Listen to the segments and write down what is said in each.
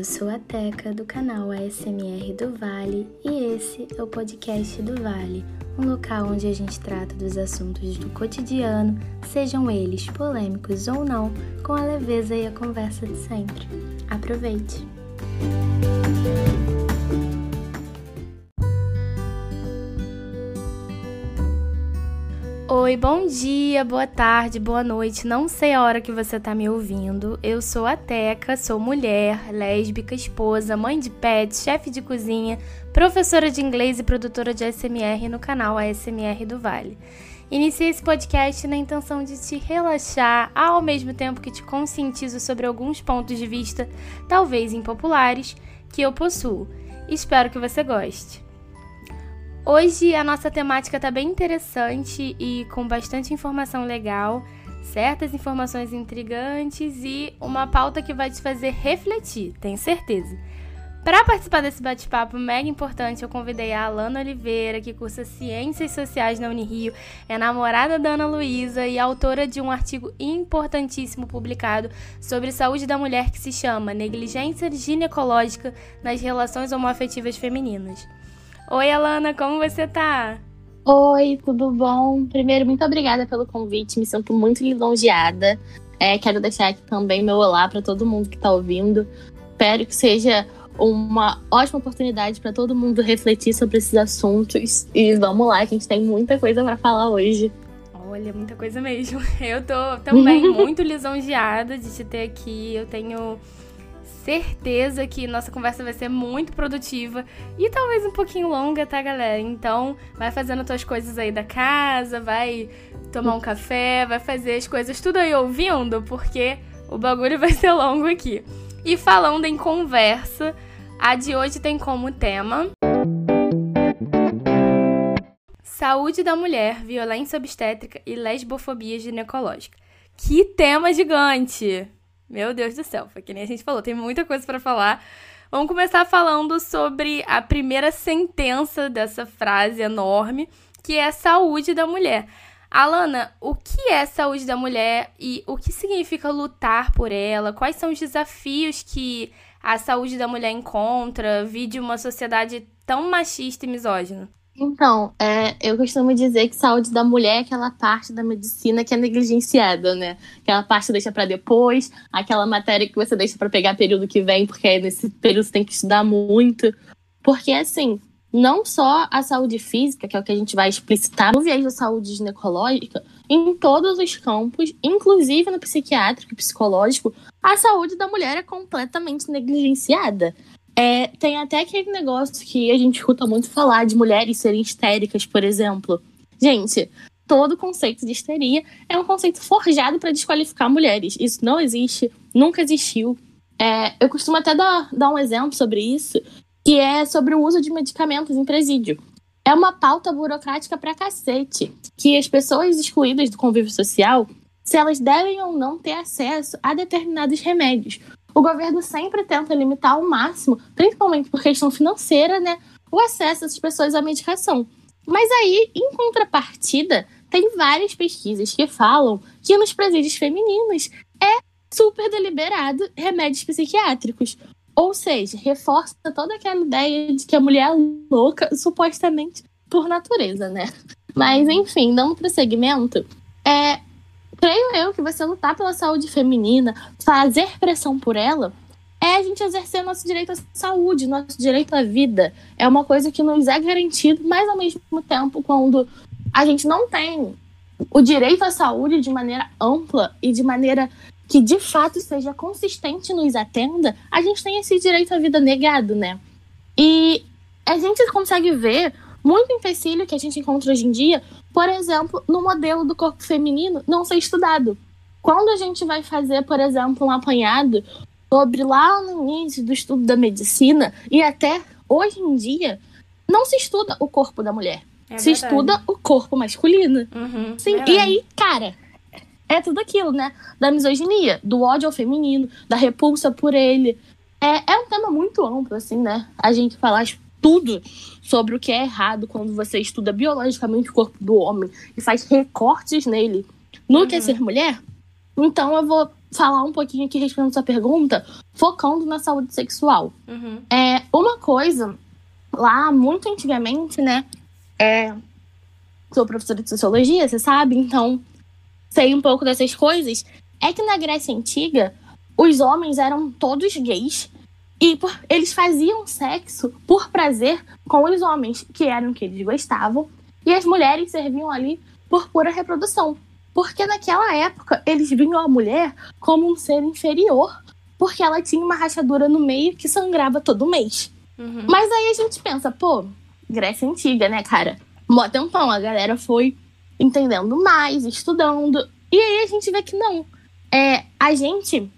eu sou a Teca do canal ASMR do Vale e esse é o podcast do Vale, um local onde a gente trata dos assuntos do cotidiano, sejam eles polêmicos ou não, com a leveza e a conversa de sempre. Aproveite! Oi, bom dia, boa tarde, boa noite. Não sei a hora que você tá me ouvindo. Eu sou a Teca, sou mulher, lésbica, esposa, mãe de pet, chefe de cozinha, professora de inglês e produtora de ASMR no canal ASMR do Vale. Iniciei esse podcast na intenção de te relaxar, ao mesmo tempo que te conscientizo sobre alguns pontos de vista, talvez impopulares, que eu possuo. Espero que você goste. Hoje a nossa temática está bem interessante e com bastante informação legal, certas informações intrigantes e uma pauta que vai te fazer refletir, tenho certeza. Para participar desse bate-papo mega importante, eu convidei a Alana Oliveira, que cursa Ciências Sociais na Unirio, é namorada da Ana Luísa e autora de um artigo importantíssimo publicado sobre saúde da mulher que se chama Negligência Ginecológica nas Relações Homoafetivas Femininas. Oi, Alana, como você tá? Oi, tudo bom? Primeiro, muito obrigada pelo convite, me sinto muito lisonjeada. É, quero deixar aqui também meu olá para todo mundo que está ouvindo. Espero que seja uma ótima oportunidade para todo mundo refletir sobre esses assuntos. E vamos lá, que a gente tem muita coisa para falar hoje. Olha, muita coisa mesmo. Eu tô também muito lisonjeada de te ter aqui. Eu tenho certeza que nossa conversa vai ser muito produtiva e talvez um pouquinho longa, tá, galera? Então, vai fazendo tuas coisas aí da casa, vai tomar um café, vai fazer as coisas tudo aí ouvindo, porque o bagulho vai ser longo aqui. E falando em conversa, a de hoje tem como tema Saúde da mulher, violência obstétrica e lesbofobia ginecológica. Que tema gigante! Meu Deus do céu, foi que nem a gente falou, tem muita coisa para falar. Vamos começar falando sobre a primeira sentença dessa frase enorme, que é a saúde da mulher. Alana, o que é saúde da mulher e o que significa lutar por ela? Quais são os desafios que a saúde da mulher encontra, vide uma sociedade tão machista e misógina? Então, é, eu costumo dizer que saúde da mulher é aquela parte da medicina que é negligenciada, né? Aquela parte que deixa para depois, aquela matéria que você deixa para pegar período que vem, porque nesse período você tem que estudar muito. Porque, assim, não só a saúde física, que é o que a gente vai explicitar no viés da saúde ginecológica, em todos os campos, inclusive no psiquiátrico e psicológico, a saúde da mulher é completamente negligenciada. É, tem até aquele negócio que a gente escuta muito falar de mulheres serem histéricas, por exemplo. Gente, todo conceito de histeria é um conceito forjado para desqualificar mulheres. Isso não existe, nunca existiu. É, eu costumo até dar, dar um exemplo sobre isso, que é sobre o uso de medicamentos em presídio. É uma pauta burocrática pra cacete, que as pessoas excluídas do convívio social, se elas devem ou não ter acesso a determinados remédios o governo sempre tenta limitar ao máximo, principalmente por questão financeira, né, o acesso dessas pessoas à medicação. Mas aí, em contrapartida, tem várias pesquisas que falam que nos presídios femininos é super deliberado remédios psiquiátricos. Ou seja, reforça toda aquela ideia de que a mulher é louca, supostamente por natureza, né? Mas, enfim, dando prosseguimento, é, creio eu que você lutar pela saúde feminina, fazer pressão por ela, é a gente exercer nosso direito à saúde, nosso direito à vida. É uma coisa que nos é garantido, mas ao mesmo tempo, quando a gente não tem o direito à saúde de maneira ampla e de maneira que de fato seja consistente nos atenda, a gente tem esse direito à vida negado, né? E a gente consegue ver muito empecilho que a gente encontra hoje em dia por exemplo, no modelo do corpo feminino não ser estudado. Quando a gente vai fazer, por exemplo, um apanhado sobre lá no início do estudo da medicina e até hoje em dia, não se estuda o corpo da mulher. É se verdade. estuda o corpo masculino. Uhum, Sim, verdade. e aí, cara, é tudo aquilo, né? Da misoginia, do ódio ao feminino, da repulsa por ele. É, é um tema muito amplo, assim, né? A gente falar tudo sobre o que é errado quando você estuda biologicamente o corpo do homem e faz recortes nele no uhum. que é ser mulher, então eu vou falar um pouquinho aqui respondendo sua pergunta, focando na saúde sexual. Uhum. É, uma coisa, lá muito antigamente, né? É, sou professora de sociologia, você sabe, então sei um pouco dessas coisas. É que na Grécia Antiga, os homens eram todos gays e por, eles faziam sexo por prazer com os homens, que eram que eles gostavam, e as mulheres serviam ali por pura reprodução. Porque naquela época eles viam a mulher como um ser inferior, porque ela tinha uma rachadura no meio que sangrava todo mês. Uhum. Mas aí a gente pensa, pô, Grécia Antiga, né, cara? Mó tempão, a galera foi entendendo mais, estudando. E aí a gente vê que não. É, a gente,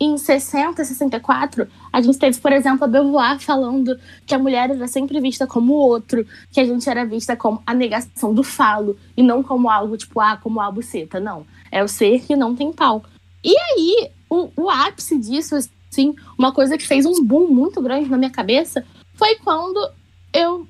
em 60, 64, a gente teve, por exemplo, a Beauvoir falando que a mulher era sempre vista como outro, que a gente era vista como a negação do falo, e não como algo tipo, ah, como a buceta. Não. É o ser que não tem pau. E aí, o, o ápice disso, assim, uma coisa que fez um boom muito grande na minha cabeça, foi quando eu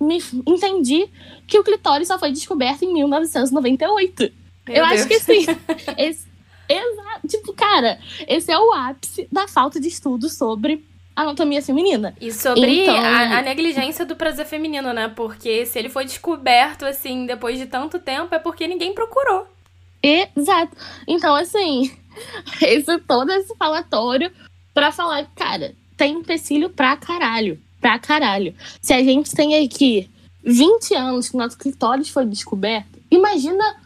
me entendi que o clitóris só foi descoberto em 1998. Meu eu Deus. acho que sim. Esse, exato. Tipo, cara, esse é o ápice da falta de estudo sobre anatomia feminina. E sobre Então- a, a negligência do prazer feminino, né? Porque se ele foi descoberto, assim, depois de tanto tempo, é porque ninguém procurou. Exato. Então, assim, esse todo esse falatório pra falar, cara, tem empecilho pra caralho. Pra caralho. Se a gente tem aqui 20 anos que nosso clitóris foi descoberto, imagina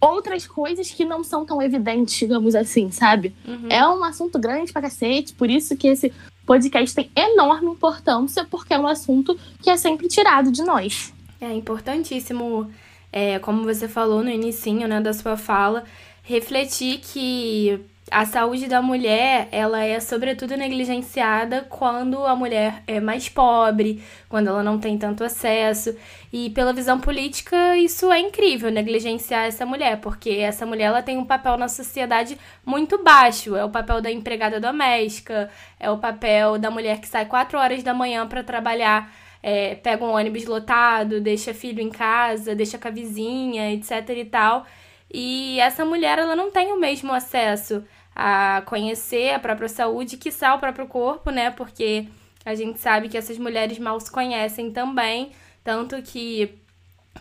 outras coisas que não são tão evidentes, digamos assim, sabe? Uhum. É um assunto grande pra cacete, por isso que esse podcast tem enorme importância, porque é um assunto que é sempre tirado de nós. É importantíssimo, é, como você falou no inicinho, né, da sua fala, refletir que a saúde da mulher, ela é sobretudo negligenciada quando a mulher é mais pobre, quando ela não tem tanto acesso. E pela visão política, isso é incrível, negligenciar essa mulher, porque essa mulher ela tem um papel na sociedade muito baixo. É o papel da empregada doméstica, é o papel da mulher que sai 4 horas da manhã para trabalhar é, pega um ônibus lotado, deixa filho em casa, deixa com a vizinha, etc e tal. E essa mulher, ela não tem o mesmo acesso a conhecer a própria saúde, que o próprio corpo, né? Porque a gente sabe que essas mulheres mal se conhecem também, tanto que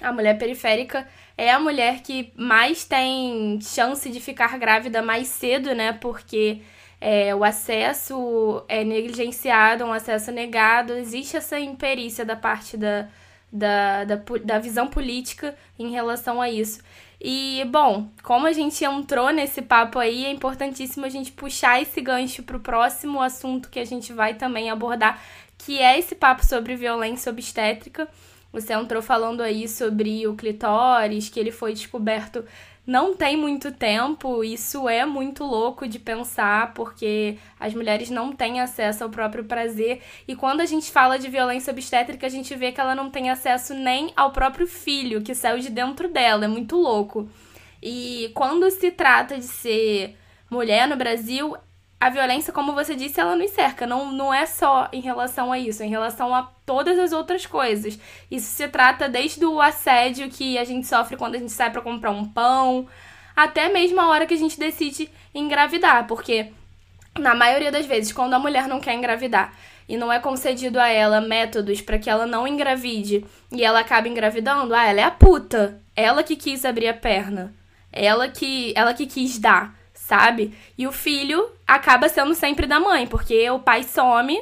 a mulher periférica é a mulher que mais tem chance de ficar grávida mais cedo, né? Porque é, o acesso é negligenciado, um acesso negado, existe essa imperícia da parte da, da, da, da visão política em relação a isso. E, bom, como a gente entrou nesse papo aí, é importantíssimo a gente puxar esse gancho pro próximo assunto que a gente vai também abordar, que é esse papo sobre violência obstétrica. Você entrou falando aí sobre o clitóris, que ele foi descoberto não tem muito tempo, isso é muito louco de pensar, porque as mulheres não têm acesso ao próprio prazer. E quando a gente fala de violência obstétrica, a gente vê que ela não tem acesso nem ao próprio filho que saiu de dentro dela. É muito louco. E quando se trata de ser mulher no Brasil, a violência, como você disse, ela nos cerca. Não, não é só em relação a isso, é em relação a todas as outras coisas. Isso se trata desde o assédio que a gente sofre quando a gente sai para comprar um pão, até mesmo a hora que a gente decide engravidar, porque na maioria das vezes, quando a mulher não quer engravidar e não é concedido a ela métodos para que ela não engravide e ela acaba engravidando, ah, ela é a puta. Ela que quis abrir a perna. Ela que, ela que quis dar, sabe? E o filho acaba sendo sempre da mãe, porque o pai some,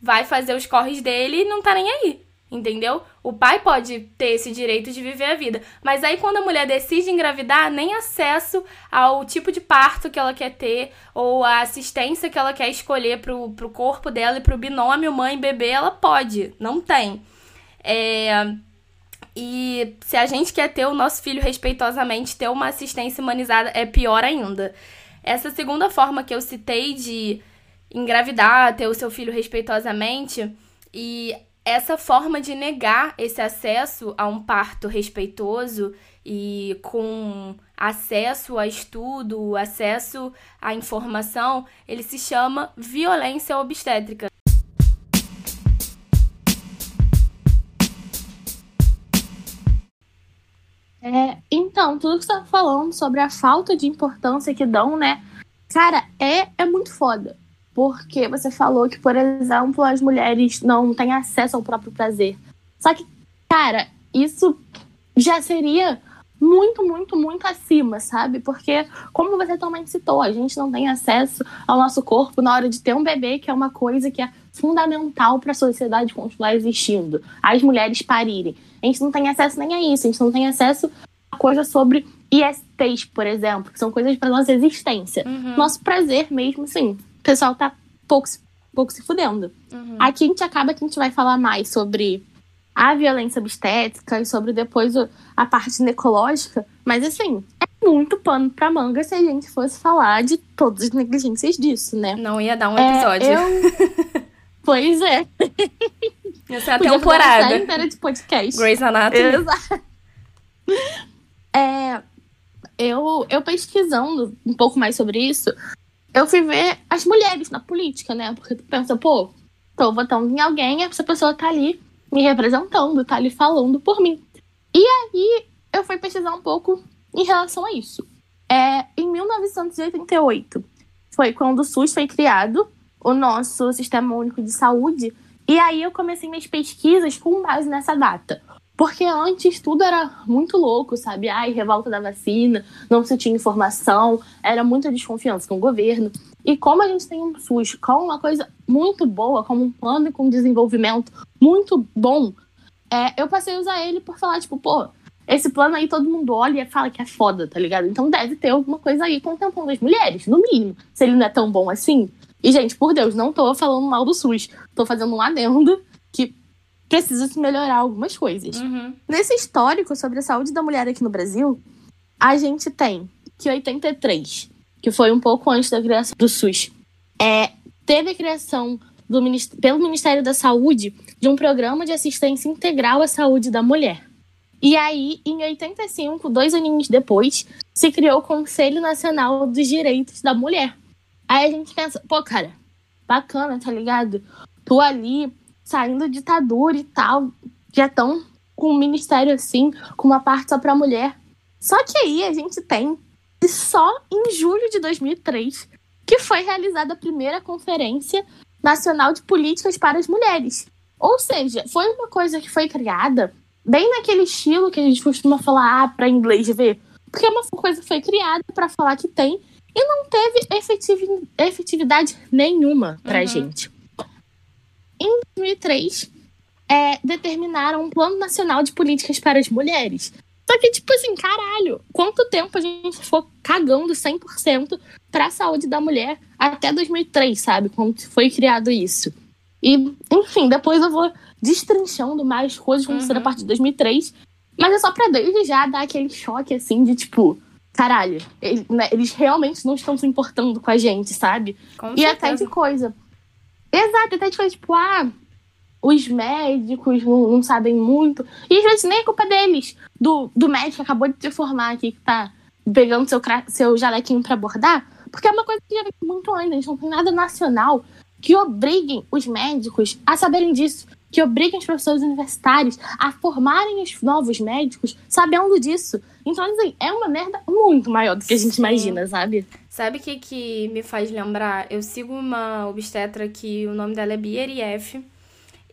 vai fazer os corres dele e não tá nem aí. Entendeu? O pai pode ter esse direito de viver a vida. Mas aí, quando a mulher decide engravidar, nem acesso ao tipo de parto que ela quer ter, ou a assistência que ela quer escolher pro, pro corpo dela e pro binômio mãe-bebê, ela pode. Não tem. É. E se a gente quer ter o nosso filho respeitosamente, ter uma assistência humanizada é pior ainda. Essa segunda forma que eu citei de engravidar, ter o seu filho respeitosamente, e essa forma de negar esse acesso a um parto respeitoso e com acesso a estudo, acesso à informação, ele se chama violência obstétrica. É, então, tudo que você tá falando sobre a falta de importância que dão, né, Cara, é, é muito foda. Porque você falou que, por exemplo, as mulheres não têm acesso ao próprio prazer. Só que, cara, isso já seria muito, muito, muito acima, sabe? Porque, como você também citou, a gente não tem acesso ao nosso corpo na hora de ter um bebê, que é uma coisa que é fundamental para a sociedade continuar existindo. As mulheres parirem. A gente não tem acesso nem a isso, a gente não tem acesso a coisas sobre ISTs, por exemplo, que são coisas para nossa existência. Uhum. Nosso prazer mesmo, sim. O pessoal tá pouco, pouco se fudendo. Uhum. Aqui a gente acaba que a gente vai falar mais sobre a violência obstétrica e sobre depois a parte ginecológica, mas assim, é muito pano pra manga se a gente fosse falar de todas as negligências disso, né? Não ia dar um episódio. É, eu... pois é. Essa é a Podia temporada. Inteira de podcast. Grey's Anatomy. Exato. É, eu, eu pesquisando um pouco mais sobre isso, eu fui ver as mulheres na política, né? Porque tu pensa, pô, tô votando em alguém, essa pessoa tá ali me representando, tá ali falando por mim. E aí eu fui pesquisar um pouco em relação a isso. É, em 1988 foi quando o SUS foi criado, o nosso Sistema Único de Saúde, e aí eu comecei minhas pesquisas com base nessa data. Porque antes tudo era muito louco, sabe? Ai, revolta da vacina, não se tinha informação, era muita desconfiança com o governo. E como a gente tem um SUS com uma coisa muito boa, como um plano com desenvolvimento muito bom, é, eu passei a usar ele por falar, tipo, pô, esse plano aí todo mundo olha e fala que é foda, tá ligado? Então deve ter alguma coisa aí contemplando as mulheres, no mínimo. Se ele não é tão bom assim. E, gente, por Deus, não tô falando mal do SUS. Tô fazendo um adendo que precisa se melhorar algumas coisas. Uhum. Nesse histórico sobre a saúde da mulher aqui no Brasil, a gente tem que 83, que foi um pouco antes da criação do SUS, é, teve a criação do, pelo Ministério da Saúde de um programa de assistência integral à saúde da mulher. E aí, em 85, dois aninhos depois, se criou o Conselho Nacional dos Direitos da Mulher. Aí a gente pensa, pô, cara, bacana, tá ligado? Tu ali saindo ditadura e tal, já estão com um ministério assim, com uma parte só para mulher. Só que aí a gente tem só em julho de 2003 que foi realizada a primeira conferência nacional de políticas para as mulheres. Ou seja, foi uma coisa que foi criada bem naquele estilo que a gente costuma falar ah, para inglês ver, porque é uma coisa que foi criada para falar que tem e não teve efetividade nenhuma para uhum. gente em 2003, é, determinaram um Plano Nacional de Políticas para as Mulheres. Só que, tipo assim, caralho, quanto tempo a gente ficou cagando 100% para a saúde da mulher até 2003, sabe? Quando foi criado isso. E, enfim, depois eu vou destrinchando mais coisas que aconteceram uhum. a partir de 2003. Mas é só pra desde já dar aquele choque, assim, de tipo, caralho, eles, né, eles realmente não estão se importando com a gente, sabe? Com e certeza. até de coisa. Exato, até tipo, tipo, ah, os médicos não, não, sabem muito. E às vezes nem é culpa deles. Do, do médico que acabou de te formar aqui, que tá pegando seu, seu jalequinho para bordar. Porque é uma coisa que já vem muito antes. A gente não tem nada nacional que obriguem os médicos a saberem disso. Que obriguem os professores universitários a formarem os novos médicos sabendo disso. Então, assim, é uma merda muito maior do que a gente Sim. imagina, sabe? Sabe o que, que me faz lembrar? Eu sigo uma obstetra que o nome dela é Bia F.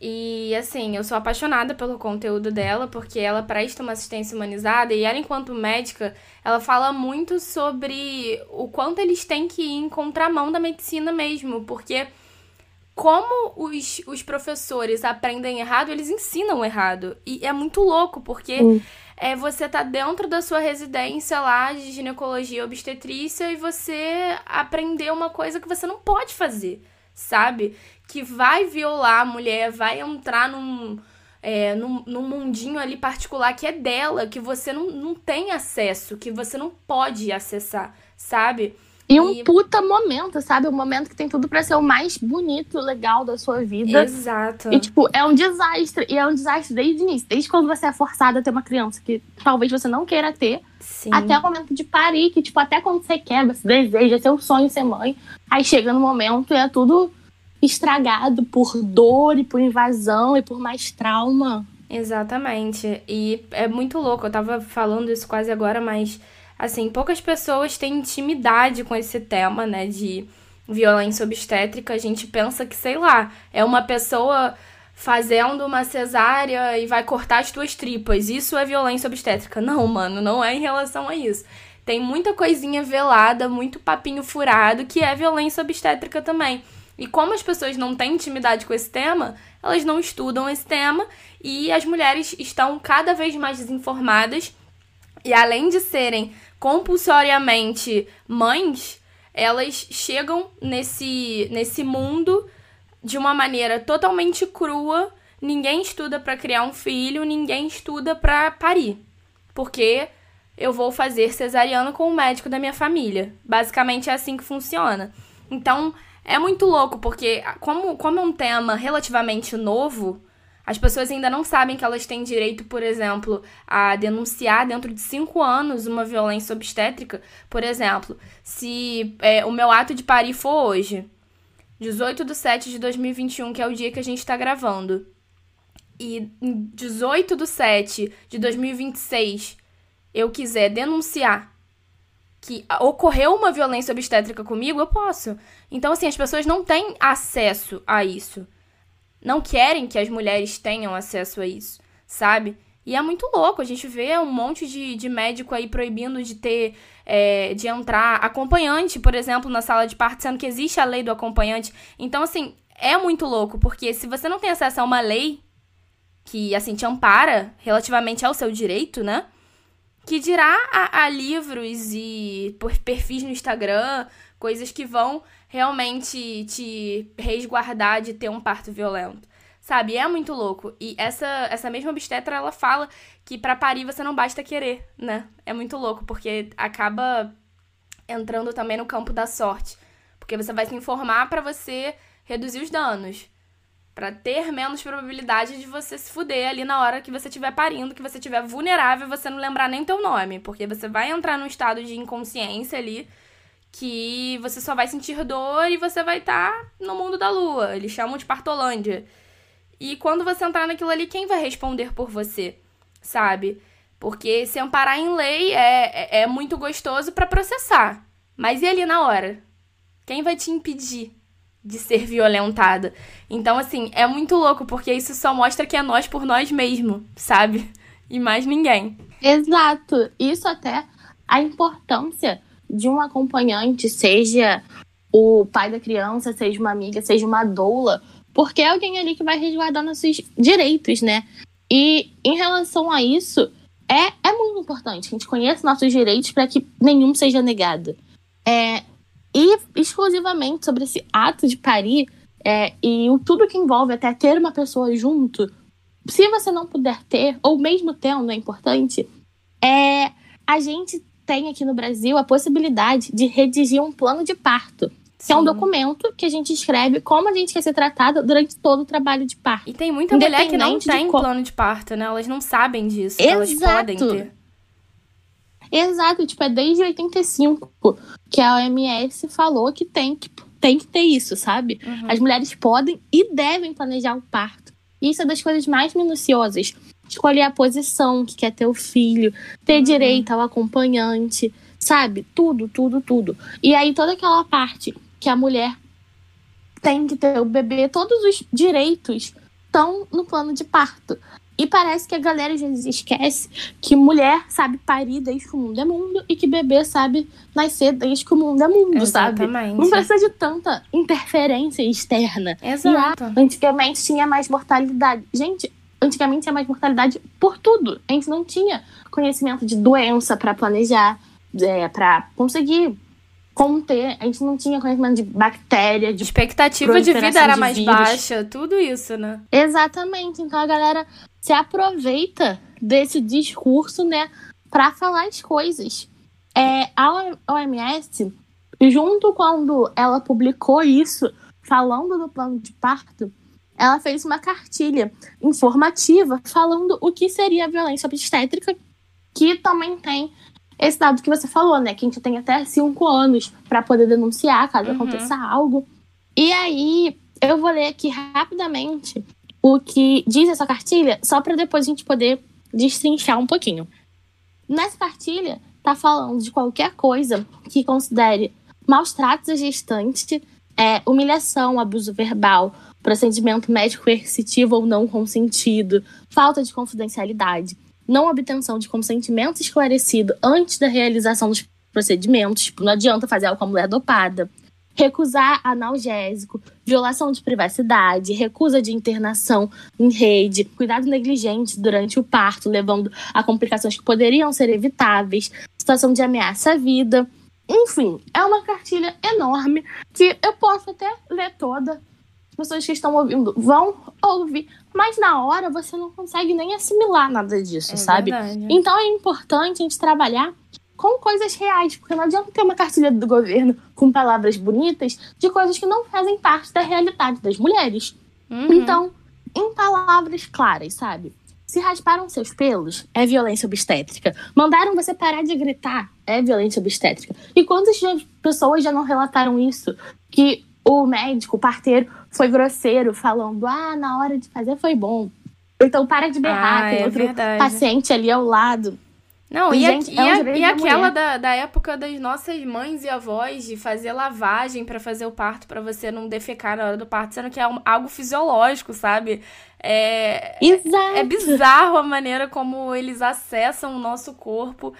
E assim, eu sou apaixonada pelo conteúdo dela, porque ela presta uma assistência humanizada e ela, enquanto médica, ela fala muito sobre o quanto eles têm que ir em contramão da medicina mesmo, porque como os, os professores aprendem errado, eles ensinam errado. E é muito louco, porque. Uhum é você tá dentro da sua residência lá de ginecologia obstetrícia e você aprender uma coisa que você não pode fazer, sabe? Que vai violar a mulher, vai entrar num, é, num, num mundinho ali particular que é dela, que você não, não tem acesso, que você não pode acessar, sabe? E um e... puta momento, sabe? Um momento que tem tudo para ser o mais bonito, legal da sua vida. Exato. E, tipo, é um desastre. E é um desastre desde o início. Desde quando você é forçada a ter uma criança que talvez você não queira ter. Sim. Até o momento de parir, que, tipo, até quando você quer, você deseja, é seu sonho ser mãe. Aí chega no momento e é tudo estragado por dor e por invasão e por mais trauma. Exatamente. E é muito louco. Eu tava falando isso quase agora, mas assim, poucas pessoas têm intimidade com esse tema, né, de violência obstétrica. A gente pensa que, sei lá, é uma pessoa fazendo uma cesárea e vai cortar as tuas tripas. Isso é violência obstétrica. Não, mano, não é em relação a isso. Tem muita coisinha velada, muito papinho furado, que é violência obstétrica também. E como as pessoas não têm intimidade com esse tema, elas não estudam esse tema e as mulheres estão cada vez mais desinformadas. E além de serem compulsoriamente mães, elas chegam nesse, nesse mundo de uma maneira totalmente crua. Ninguém estuda para criar um filho, ninguém estuda para parir. Porque eu vou fazer cesariana com o médico da minha família. Basicamente é assim que funciona. Então, é muito louco, porque como, como é um tema relativamente novo, as pessoas ainda não sabem que elas têm direito, por exemplo, a denunciar dentro de cinco anos uma violência obstétrica. Por exemplo, se é, o meu ato de parir for hoje, 18 de 7 de 2021, que é o dia que a gente está gravando, e 18 de 7 de 2026 eu quiser denunciar que ocorreu uma violência obstétrica comigo, eu posso. Então, assim, as pessoas não têm acesso a isso. Não querem que as mulheres tenham acesso a isso, sabe? E é muito louco, a gente vê um monte de, de médico aí proibindo de ter, é, de entrar acompanhante, por exemplo, na sala de parto, sendo que existe a lei do acompanhante. Então, assim, é muito louco, porque se você não tem acesso a uma lei que, assim, te ampara relativamente ao seu direito, né? Que dirá a, a livros e perfis no Instagram, coisas que vão realmente te resguardar de ter um parto violento. Sabe? É muito louco. E essa, essa mesma obstetra, ela fala que para parir você não basta querer, né? É muito louco, porque acaba entrando também no campo da sorte. Porque você vai se informar para você reduzir os danos para ter menos probabilidade de você se fuder ali na hora que você estiver parindo, que você estiver vulnerável você não lembrar nem teu nome, porque você vai entrar num estado de inconsciência ali que você só vai sentir dor e você vai estar tá no mundo da lua. Eles chamam de partolândia. E quando você entrar naquilo ali, quem vai responder por você? Sabe? Porque se amparar em lei é, é, é muito gostoso para processar. Mas e ali na hora? Quem vai te impedir de ser violentada. Então, assim, é muito louco, porque isso só mostra que é nós por nós mesmo, sabe? E mais ninguém. Exato. Isso até a importância de um acompanhante, seja o pai da criança, seja uma amiga, seja uma doula, porque é alguém ali que vai resguardar nossos direitos, né? E em relação a isso, é, é muito importante que a gente conheça nossos direitos para que nenhum seja negado. É, e exclusivamente sobre esse ato de parir é, e o, tudo que envolve até ter uma pessoa junto, se você não puder ter, ou mesmo tendo, é importante, é, a gente tem aqui no Brasil a possibilidade de redigir um plano de parto. Que é um documento que a gente escreve como a gente quer ser tratada durante todo o trabalho de parto. E tem muita mulher que não tem plano de parto, né? Elas não sabem disso. Exato. Elas podem ter. Exato, tipo, é desde 85 que a OMS falou que tem que, tem que ter isso, sabe? Uhum. As mulheres podem e devem planejar o parto. Isso é das coisas mais minuciosas. Escolher a posição que quer ter o filho, ter uhum. direito ao acompanhante, sabe? Tudo, tudo, tudo. E aí toda aquela parte que a mulher tem que ter o bebê, todos os direitos estão no plano de parto. E parece que a galera às vezes esquece que mulher sabe parir desde que o mundo é mundo e que bebê sabe nascer desde que o mundo é mundo, Exatamente. sabe? Não precisa de tanta interferência externa. Exato. Antigamente tinha mais mortalidade. Gente, antigamente tinha mais mortalidade por tudo. A gente não tinha conhecimento de doença para planejar, é, para conseguir conter. A gente não tinha conhecimento de bactéria, de expectativa de vida era mais baixa, tudo isso, né? Exatamente. Então a galera se aproveita desse discurso, né, para falar as coisas. É, a OMS, junto quando ela publicou isso, falando do plano de parto, ela fez uma cartilha informativa falando o que seria a violência obstétrica, que também tem esse dado que você falou, né? Que a gente tem até cinco anos para poder denunciar caso uhum. aconteça algo. E aí, eu vou ler aqui rapidamente o que diz essa cartilha, só para depois a gente poder destrinchar um pouquinho. Nessa cartilha, tá falando de qualquer coisa que considere maus tratos à gestante, é, humilhação, abuso verbal, procedimento médico coercitivo ou não consentido, falta de confidencialidade, não obtenção de consentimento esclarecido antes da realização dos procedimentos, tipo, não adianta fazer algo com a mulher dopada, recusar analgésico, violação de privacidade, recusa de internação em rede, cuidado negligente durante o parto, levando a complicações que poderiam ser evitáveis, situação de ameaça à vida. Enfim, é uma cartilha enorme que eu posso até ler toda. As pessoas que estão ouvindo vão ouvir, mas na hora você não consegue nem assimilar nada disso, é sabe? Verdade. Então é importante a gente trabalhar com coisas reais, porque não adianta ter uma cartilha do governo com palavras bonitas de coisas que não fazem parte da realidade das mulheres. Uhum. Então, em palavras claras, sabe? Se rasparam seus pelos, é violência obstétrica. Mandaram você parar de gritar, é violência obstétrica. E quantas pessoas já não relataram isso? Que o médico, o parteiro, foi grosseiro, falando: ah, na hora de fazer foi bom. Então para de berrar, ah, tem é outro verdade. paciente ali ao lado. Não, e, gente, a, é um e, a, e aquela da, da época das nossas mães e avós de fazer lavagem para fazer o parto, para você não defecar na hora do parto, sendo que é um, algo fisiológico, sabe? É, Exato. é bizarro a maneira como eles acessam o nosso corpo.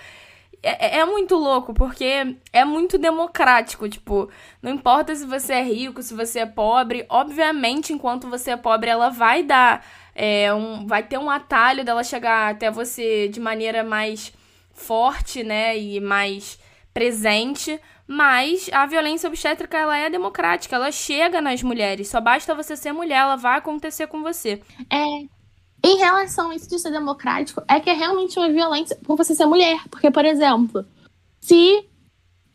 É, é, é muito louco, porque é muito democrático. Tipo, não importa se você é rico, se você é pobre. Obviamente, enquanto você é pobre, ela vai dar. É, um, vai ter um atalho dela chegar até você de maneira mais forte, né, e mais presente, mas a violência obstétrica ela é democrática, ela chega nas mulheres. Só basta você ser mulher, ela vai acontecer com você. É. Em relação a isso de ser democrático, é que é realmente uma violência por você ser mulher. Porque, por exemplo, se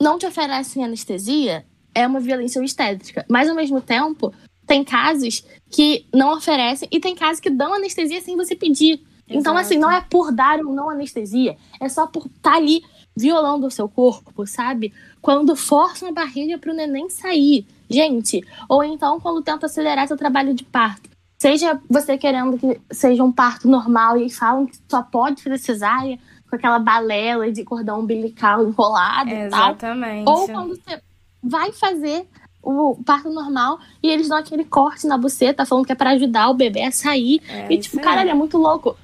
não te oferecem anestesia, é uma violência obstétrica. Mas, ao mesmo tempo, tem casos que não oferecem e tem casos que dão anestesia sem você pedir. Exato. Então, assim, não é por dar ou não anestesia, é só por estar tá ali violando o seu corpo, sabe? Quando forçam a barriga para o neném sair. Gente, ou então quando tenta acelerar seu trabalho de parto. Seja você querendo que seja um parto normal e falam que só pode fazer cesárea com aquela balela de cordão umbilical enrolado Exatamente. e tal. Ou quando você vai fazer o parto normal e eles dão aquele corte na buceta falando que é para ajudar o bebê a sair. É, e tipo, caralho, é muito louco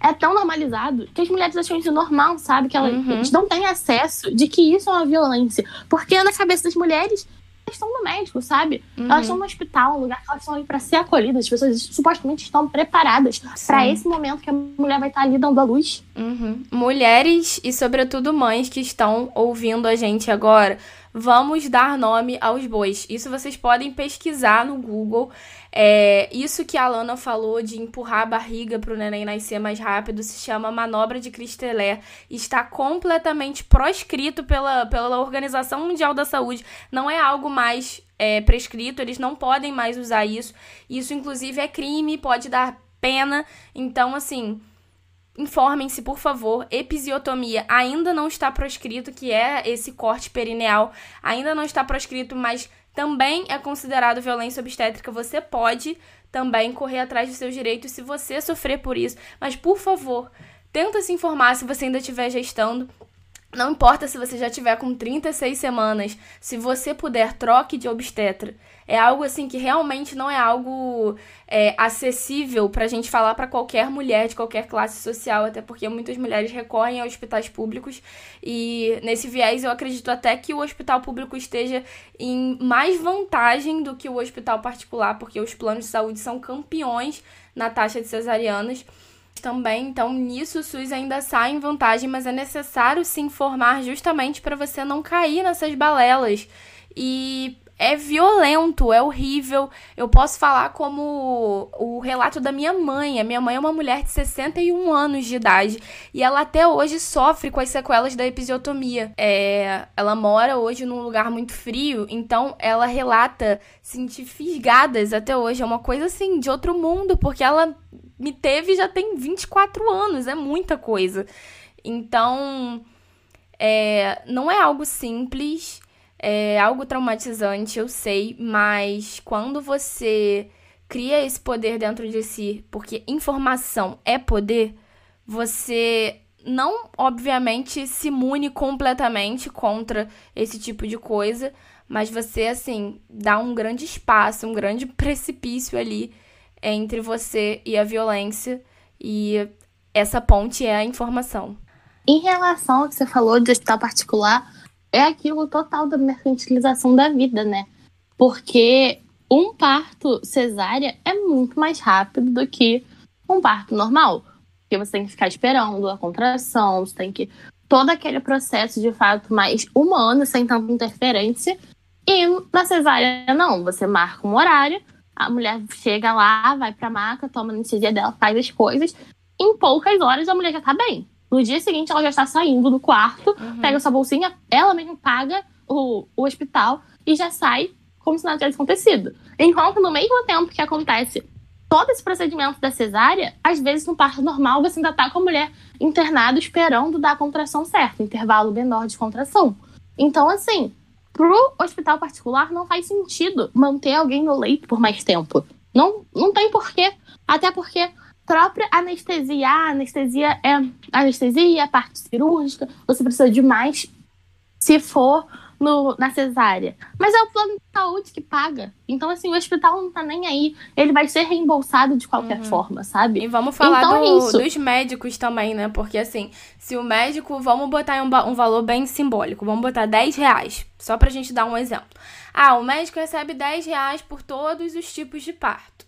é tão normalizado que as mulheres acham isso normal, sabe? Que elas, uhum. não têm acesso de que isso é uma violência. Porque na cabeça das mulheres, elas estão no médico, sabe? Uhum. Elas estão no hospital, um lugar que elas estão ali para ser acolhidas. As pessoas supostamente estão preparadas para esse momento que a mulher vai estar ali dando a luz. Uhum. Mulheres e, sobretudo, mães que estão ouvindo a gente agora vamos dar nome aos bois. Isso vocês podem pesquisar no Google. É, isso que a Lana falou de empurrar a barriga para o neném nascer mais rápido se chama manobra de Cristelé. Está completamente proscrito pela, pela Organização Mundial da Saúde. Não é algo mais é, prescrito, eles não podem mais usar isso. Isso, inclusive, é crime, pode dar pena. Então, assim Informem-se, por favor. Episiotomia ainda não está proscrito, que é esse corte perineal, ainda não está proscrito, mas também é considerado violência obstétrica. Você pode também correr atrás dos seus direitos se você sofrer por isso. Mas, por favor, tenta se informar se você ainda estiver gestando. Não importa se você já tiver com 36 semanas, se você puder, troque de obstetra. É algo assim que realmente não é algo é, acessível pra gente falar para qualquer mulher de qualquer classe social, até porque muitas mulheres recorrem a hospitais públicos e nesse viés eu acredito até que o hospital público esteja em mais vantagem do que o hospital particular, porque os planos de saúde são campeões na taxa de cesarianas também, então nisso o SUS ainda sai em vantagem, mas é necessário se informar justamente para você não cair nessas balelas. E é violento, é horrível. Eu posso falar como o relato da minha mãe. A minha mãe é uma mulher de 61 anos de idade e ela até hoje sofre com as sequelas da episiotomia. É, ela mora hoje num lugar muito frio, então ela relata sentir fisgadas até hoje. É uma coisa assim de outro mundo, porque ela me teve já tem 24 anos, é muita coisa. Então, é, não é algo simples, é algo traumatizante, eu sei, mas quando você cria esse poder dentro de si, porque informação é poder, você não, obviamente, se imune completamente contra esse tipo de coisa, mas você, assim, dá um grande espaço, um grande precipício ali entre você e a violência, e essa ponte é a informação. Em relação ao que você falou de hospital particular, é aquilo total da mercantilização da vida, né? Porque um parto cesárea é muito mais rápido do que um parto normal. Porque você tem que ficar esperando a contração, você tem que. Todo aquele processo de fato mais humano, sem tanta interferência. E na cesárea, não. Você marca um horário, a mulher chega lá, vai pra maca, toma a anestesia dela, faz as coisas. Em poucas horas a mulher já tá bem. No dia seguinte, ela já está saindo do quarto, uhum. pega sua bolsinha, ela mesma paga o, o hospital e já sai como se nada tivesse acontecido. Enquanto, no mesmo tempo que acontece todo esse procedimento da cesárea, às vezes no parto normal você ainda tá com a mulher internada esperando dar a contração certa, intervalo menor de contração. Então, assim, pro hospital particular não faz sentido manter alguém no leito por mais tempo. Não, não tem porquê. Até porque própria anestesia, a anestesia é anestesia, parte cirúrgica, você precisa de mais se for no, na cesárea. Mas é o plano de saúde que paga. Então, assim, o hospital não tá nem aí. Ele vai ser reembolsado de qualquer uhum. forma, sabe? E vamos falar então, do, é dos médicos também, né? Porque, assim, se o médico, vamos botar um, um valor bem simbólico, vamos botar 10 reais, só pra gente dar um exemplo. Ah, o médico recebe 10 reais por todos os tipos de parto.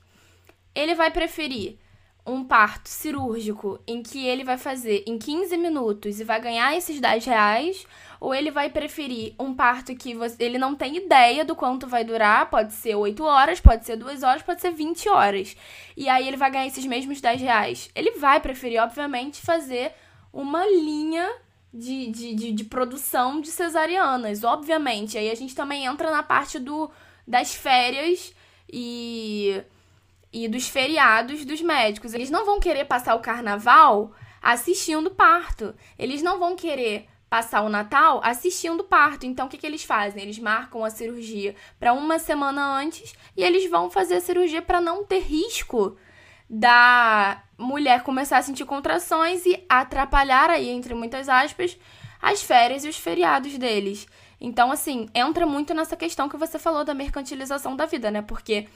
Ele vai preferir um parto cirúrgico em que ele vai fazer em 15 minutos e vai ganhar esses 10 reais, ou ele vai preferir um parto que você, ele não tem ideia do quanto vai durar, pode ser 8 horas, pode ser 2 horas, pode ser 20 horas. E aí ele vai ganhar esses mesmos 10 reais. Ele vai preferir, obviamente, fazer uma linha de, de, de, de produção de cesarianas, obviamente. Aí a gente também entra na parte do, das férias e e dos feriados dos médicos. Eles não vão querer passar o carnaval assistindo parto. Eles não vão querer passar o Natal assistindo parto. Então, o que, que eles fazem? Eles marcam a cirurgia para uma semana antes e eles vão fazer a cirurgia para não ter risco da mulher começar a sentir contrações e atrapalhar aí, entre muitas aspas, as férias e os feriados deles. Então, assim, entra muito nessa questão que você falou da mercantilização da vida, né? Porque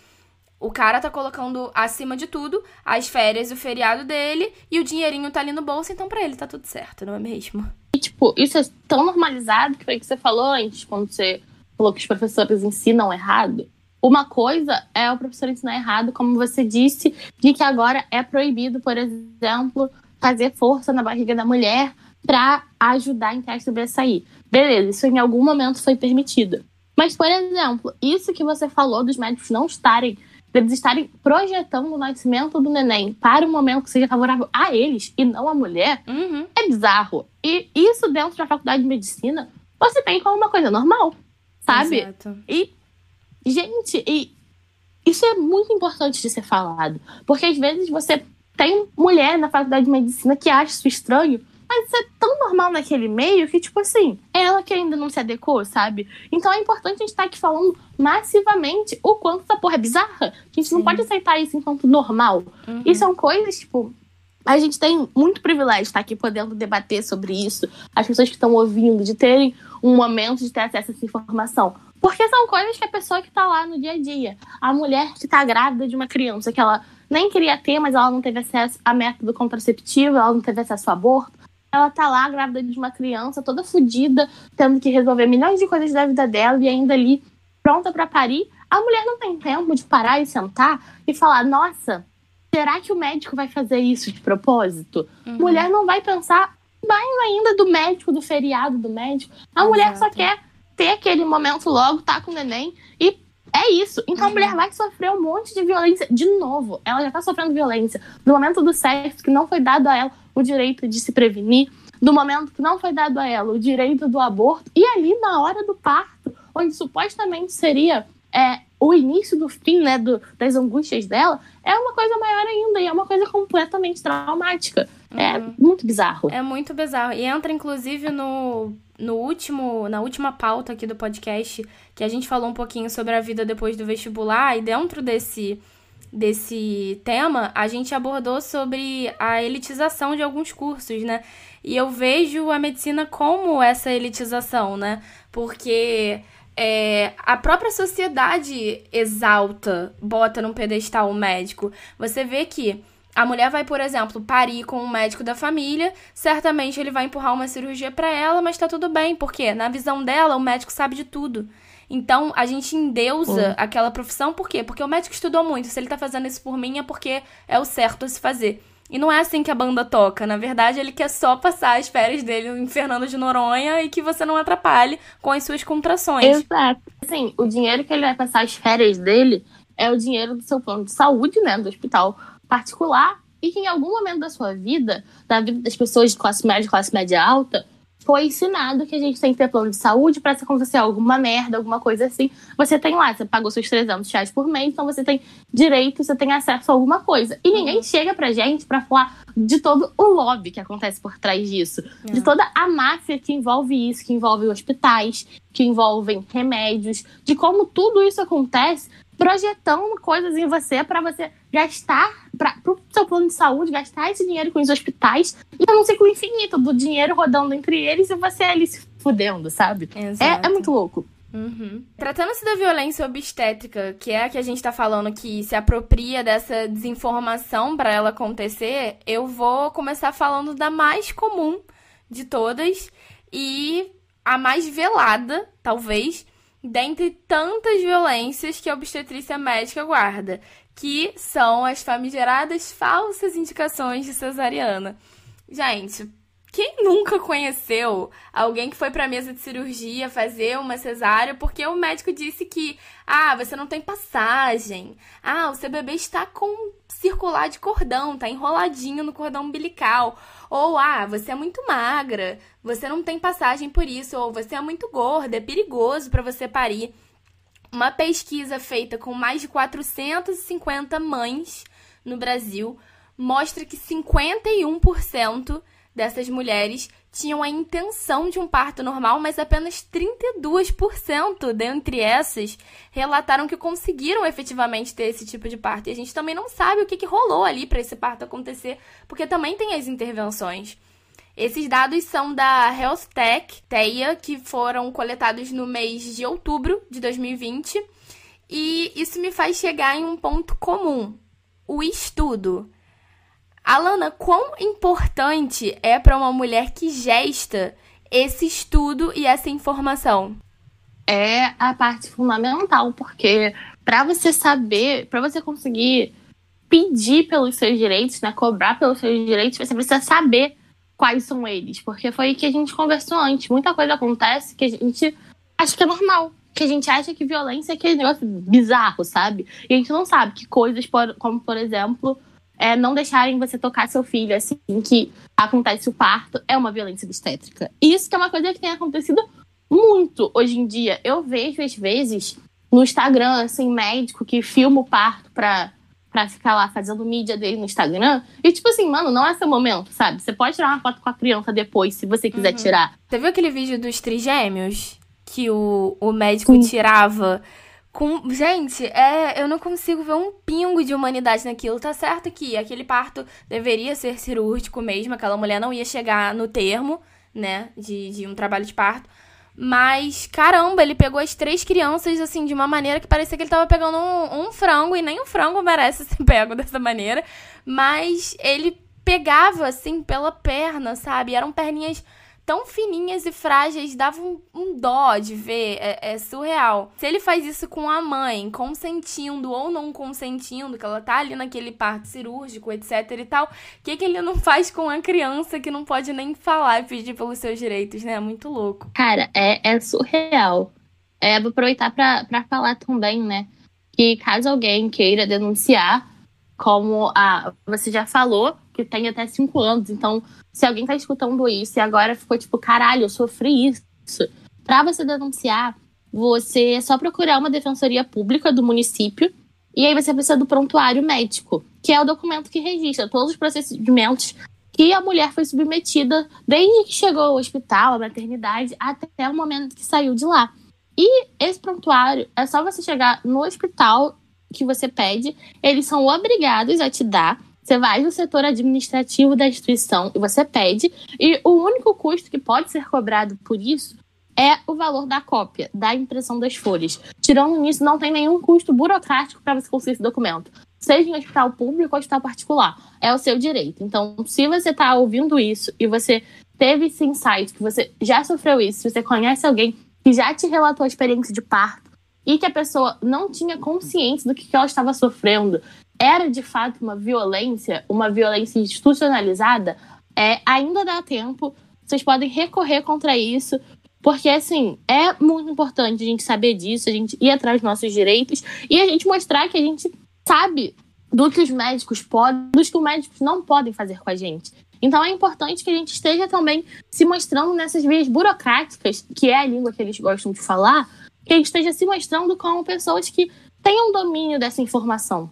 o cara tá colocando acima de tudo as férias, o feriado dele e o dinheirinho tá ali no bolso, então para ele tá tudo certo, não é mesmo? E, tipo, isso é tão normalizado que foi o que você falou antes, quando você falou que os professores ensinam errado. Uma coisa é o professor ensinar errado, como você disse, de que agora é proibido, por exemplo, fazer força na barriga da mulher para ajudar em teste a sair. Beleza, isso em algum momento foi permitido. Mas, por exemplo, isso que você falou dos médicos não estarem deles estarem projetando o nascimento do neném para um momento que seja favorável a eles e não à mulher, uhum. é bizarro. E isso dentro da faculdade de medicina, você tem como uma coisa normal, sabe? Exato. E, gente, e isso é muito importante de ser falado. Porque às vezes você tem mulher na faculdade de medicina que acha isso estranho, mas isso é tão normal naquele meio que, tipo assim, é ela que ainda não se adequou, sabe? Então é importante a gente estar tá aqui falando massivamente o quanto essa porra é bizarra. A gente Sim. não pode aceitar isso enquanto normal. Uhum. E são coisas, tipo, a gente tem muito privilégio de estar aqui podendo debater sobre isso, as pessoas que estão ouvindo, de terem um momento de ter acesso a essa informação. Porque são coisas que a pessoa que está lá no dia a dia, a mulher que está grávida de uma criança, que ela nem queria ter, mas ela não teve acesso a método contraceptivo, ela não teve acesso ao aborto, ela tá lá grávida de uma criança, toda fodida, tendo que resolver milhões de coisas da vida dela e ainda ali pronta para parir. A mulher não tem tempo de parar e sentar e falar: nossa, será que o médico vai fazer isso de propósito? Uhum. Mulher não vai pensar mais ainda do médico, do feriado do médico. A Exato. mulher só quer ter aquele momento logo, tá com o neném e é isso. Então uhum. a mulher vai sofrer um monte de violência de novo. Ela já tá sofrendo violência. No momento do sexo, que não foi dado a ela o direito de se prevenir. No momento que não foi dado a ela o direito do aborto. E ali na hora do parto, onde supostamente seria é, o início do fim, né, do, das angústias dela, é uma coisa maior ainda. E é uma coisa completamente traumática. É uhum. muito bizarro. É muito bizarro. E entra, inclusive, no no último, na última pauta aqui do podcast, que a gente falou um pouquinho sobre a vida depois do vestibular, e dentro desse desse tema, a gente abordou sobre a elitização de alguns cursos, né? E eu vejo a medicina como essa elitização, né? Porque é, a própria sociedade exalta, bota num pedestal o médico. Você vê que a mulher vai, por exemplo, parir com um médico da família, certamente ele vai empurrar uma cirurgia para ela, mas tá tudo bem, porque na visão dela o médico sabe de tudo. Então, a gente endeusa aquela profissão, por quê? Porque o médico estudou muito. Se ele tá fazendo isso por mim, é porque é o certo a se fazer. E não é assim que a banda toca. Na verdade, ele quer só passar as férias dele em Fernando de Noronha e que você não atrapalhe com as suas contrações. Exato. Assim, o dinheiro que ele vai passar as férias dele é o dinheiro do seu plano de saúde, né? Do hospital particular. E que em algum momento da sua vida, da vida das pessoas de classe média, classe média alta, foi ensinado que a gente tem que ter plano de saúde para se acontecer alguma merda, alguma coisa assim. Você tem lá, você pagou seus 300 reais por mês, então você tem direito, você tem acesso a alguma coisa. E ninguém uhum. chega pra gente para falar de todo o lobby que acontece por trás disso, uhum. de toda a máfia que envolve isso, que envolve hospitais, que envolvem remédios, de como tudo isso acontece projetando coisas em você para você gastar para o seu plano de saúde, gastar esse dinheiro com os hospitais e é um ciclo infinito do dinheiro rodando entre eles e você ali se fudendo, sabe? É, é, muito louco. Uhum. Tratando-se da violência obstétrica, que é a que a gente tá falando que se apropria dessa desinformação para ela acontecer, eu vou começar falando da mais comum de todas e a mais velada, talvez, dentre tantas violências que a obstetrícia médica guarda, que são as famigeradas falsas indicações de cesariana. Gente, quem nunca conheceu alguém que foi para mesa de cirurgia fazer uma cesárea porque o médico disse que, ah, você não tem passagem. Ah, o seu bebê está com circular de cordão, tá enroladinho no cordão umbilical. Ou, ah, você é muito magra, você não tem passagem por isso. Ou você é muito gorda, é perigoso para você parir. Uma pesquisa feita com mais de 450 mães no Brasil mostra que 51% dessas mulheres tinham a intenção de um parto normal, mas apenas 32% dentre essas relataram que conseguiram efetivamente ter esse tipo de parto. E a gente também não sabe o que, que rolou ali para esse parto acontecer, porque também tem as intervenções. Esses dados são da Health Tech, TEIA, que foram coletados no mês de outubro de 2020. E isso me faz chegar em um ponto comum: o estudo. Alana, quão importante é para uma mulher que gesta esse estudo e essa informação? É a parte fundamental, porque para você saber, para você conseguir pedir pelos seus direitos, né, cobrar pelos seus direitos, você precisa saber quais são eles, porque foi que a gente conversou antes. Muita coisa acontece que a gente acha que é normal, que a gente acha que violência é aquele negócio bizarro, sabe? E a gente não sabe que coisas, como por exemplo, é, não deixarem você tocar seu filho assim que acontece o parto é uma violência obstétrica. E isso que é uma coisa que tem acontecido muito hoje em dia. Eu vejo às vezes no Instagram assim médico que filma o parto para pra ficar lá fazendo mídia dele no Instagram. E, tipo assim, mano, não é seu momento, sabe? Você pode tirar uma foto com a criança depois, se você quiser uhum. tirar. Você viu aquele vídeo dos trigêmeos? Que o, o médico Sim. tirava com. Gente, é, eu não consigo ver um pingo de humanidade naquilo. Tá certo que aquele parto deveria ser cirúrgico mesmo, aquela mulher não ia chegar no termo, né, de, de um trabalho de parto. Mas, caramba, ele pegou as três crianças, assim, de uma maneira que parecia que ele tava pegando um, um frango, e nem um frango merece ser pego dessa maneira. Mas ele pegava, assim, pela perna, sabe? Eram perninhas tão fininhas e frágeis, dava um, um dó de ver, é, é, surreal. Se ele faz isso com a mãe, consentindo ou não consentindo, que ela tá ali naquele parto cirúrgico, etc e tal, o que, que ele não faz com a criança que não pode nem falar e pedir pelos seus direitos, né? É muito louco. Cara, é, é surreal. É, vou aproveitar para falar também, né? Que caso alguém queira denunciar, como a, você já falou, que tem até cinco anos, então se alguém tá escutando isso e agora ficou tipo, caralho, eu sofri isso. Pra você denunciar, você é só procurar uma defensoria pública do município e aí você precisa do prontuário médico, que é o documento que registra todos os procedimentos que a mulher foi submetida desde que chegou ao hospital, à maternidade, até o momento que saiu de lá. E esse prontuário é só você chegar no hospital que você pede, eles são obrigados a te dar. Você vai no setor administrativo da instituição e você pede, e o único custo que pode ser cobrado por isso é o valor da cópia, da impressão das folhas. Tirando nisso, não tem nenhum custo burocrático para você conseguir esse documento. Seja em hospital público ou hospital particular. É o seu direito. Então, se você está ouvindo isso e você teve esse insight, que você já sofreu isso, se você conhece alguém que já te relatou a experiência de parto e que a pessoa não tinha consciência do que ela estava sofrendo, era de fato uma violência, uma violência institucionalizada, é, ainda dá tempo. Vocês podem recorrer contra isso, porque assim é muito importante a gente saber disso, a gente ir atrás dos nossos direitos e a gente mostrar que a gente sabe do que os médicos podem, dos que os médicos não podem fazer com a gente. Então é importante que a gente esteja também se mostrando nessas vias burocráticas, que é a língua que eles gostam de falar, que a gente esteja se mostrando como pessoas que tenham domínio dessa informação.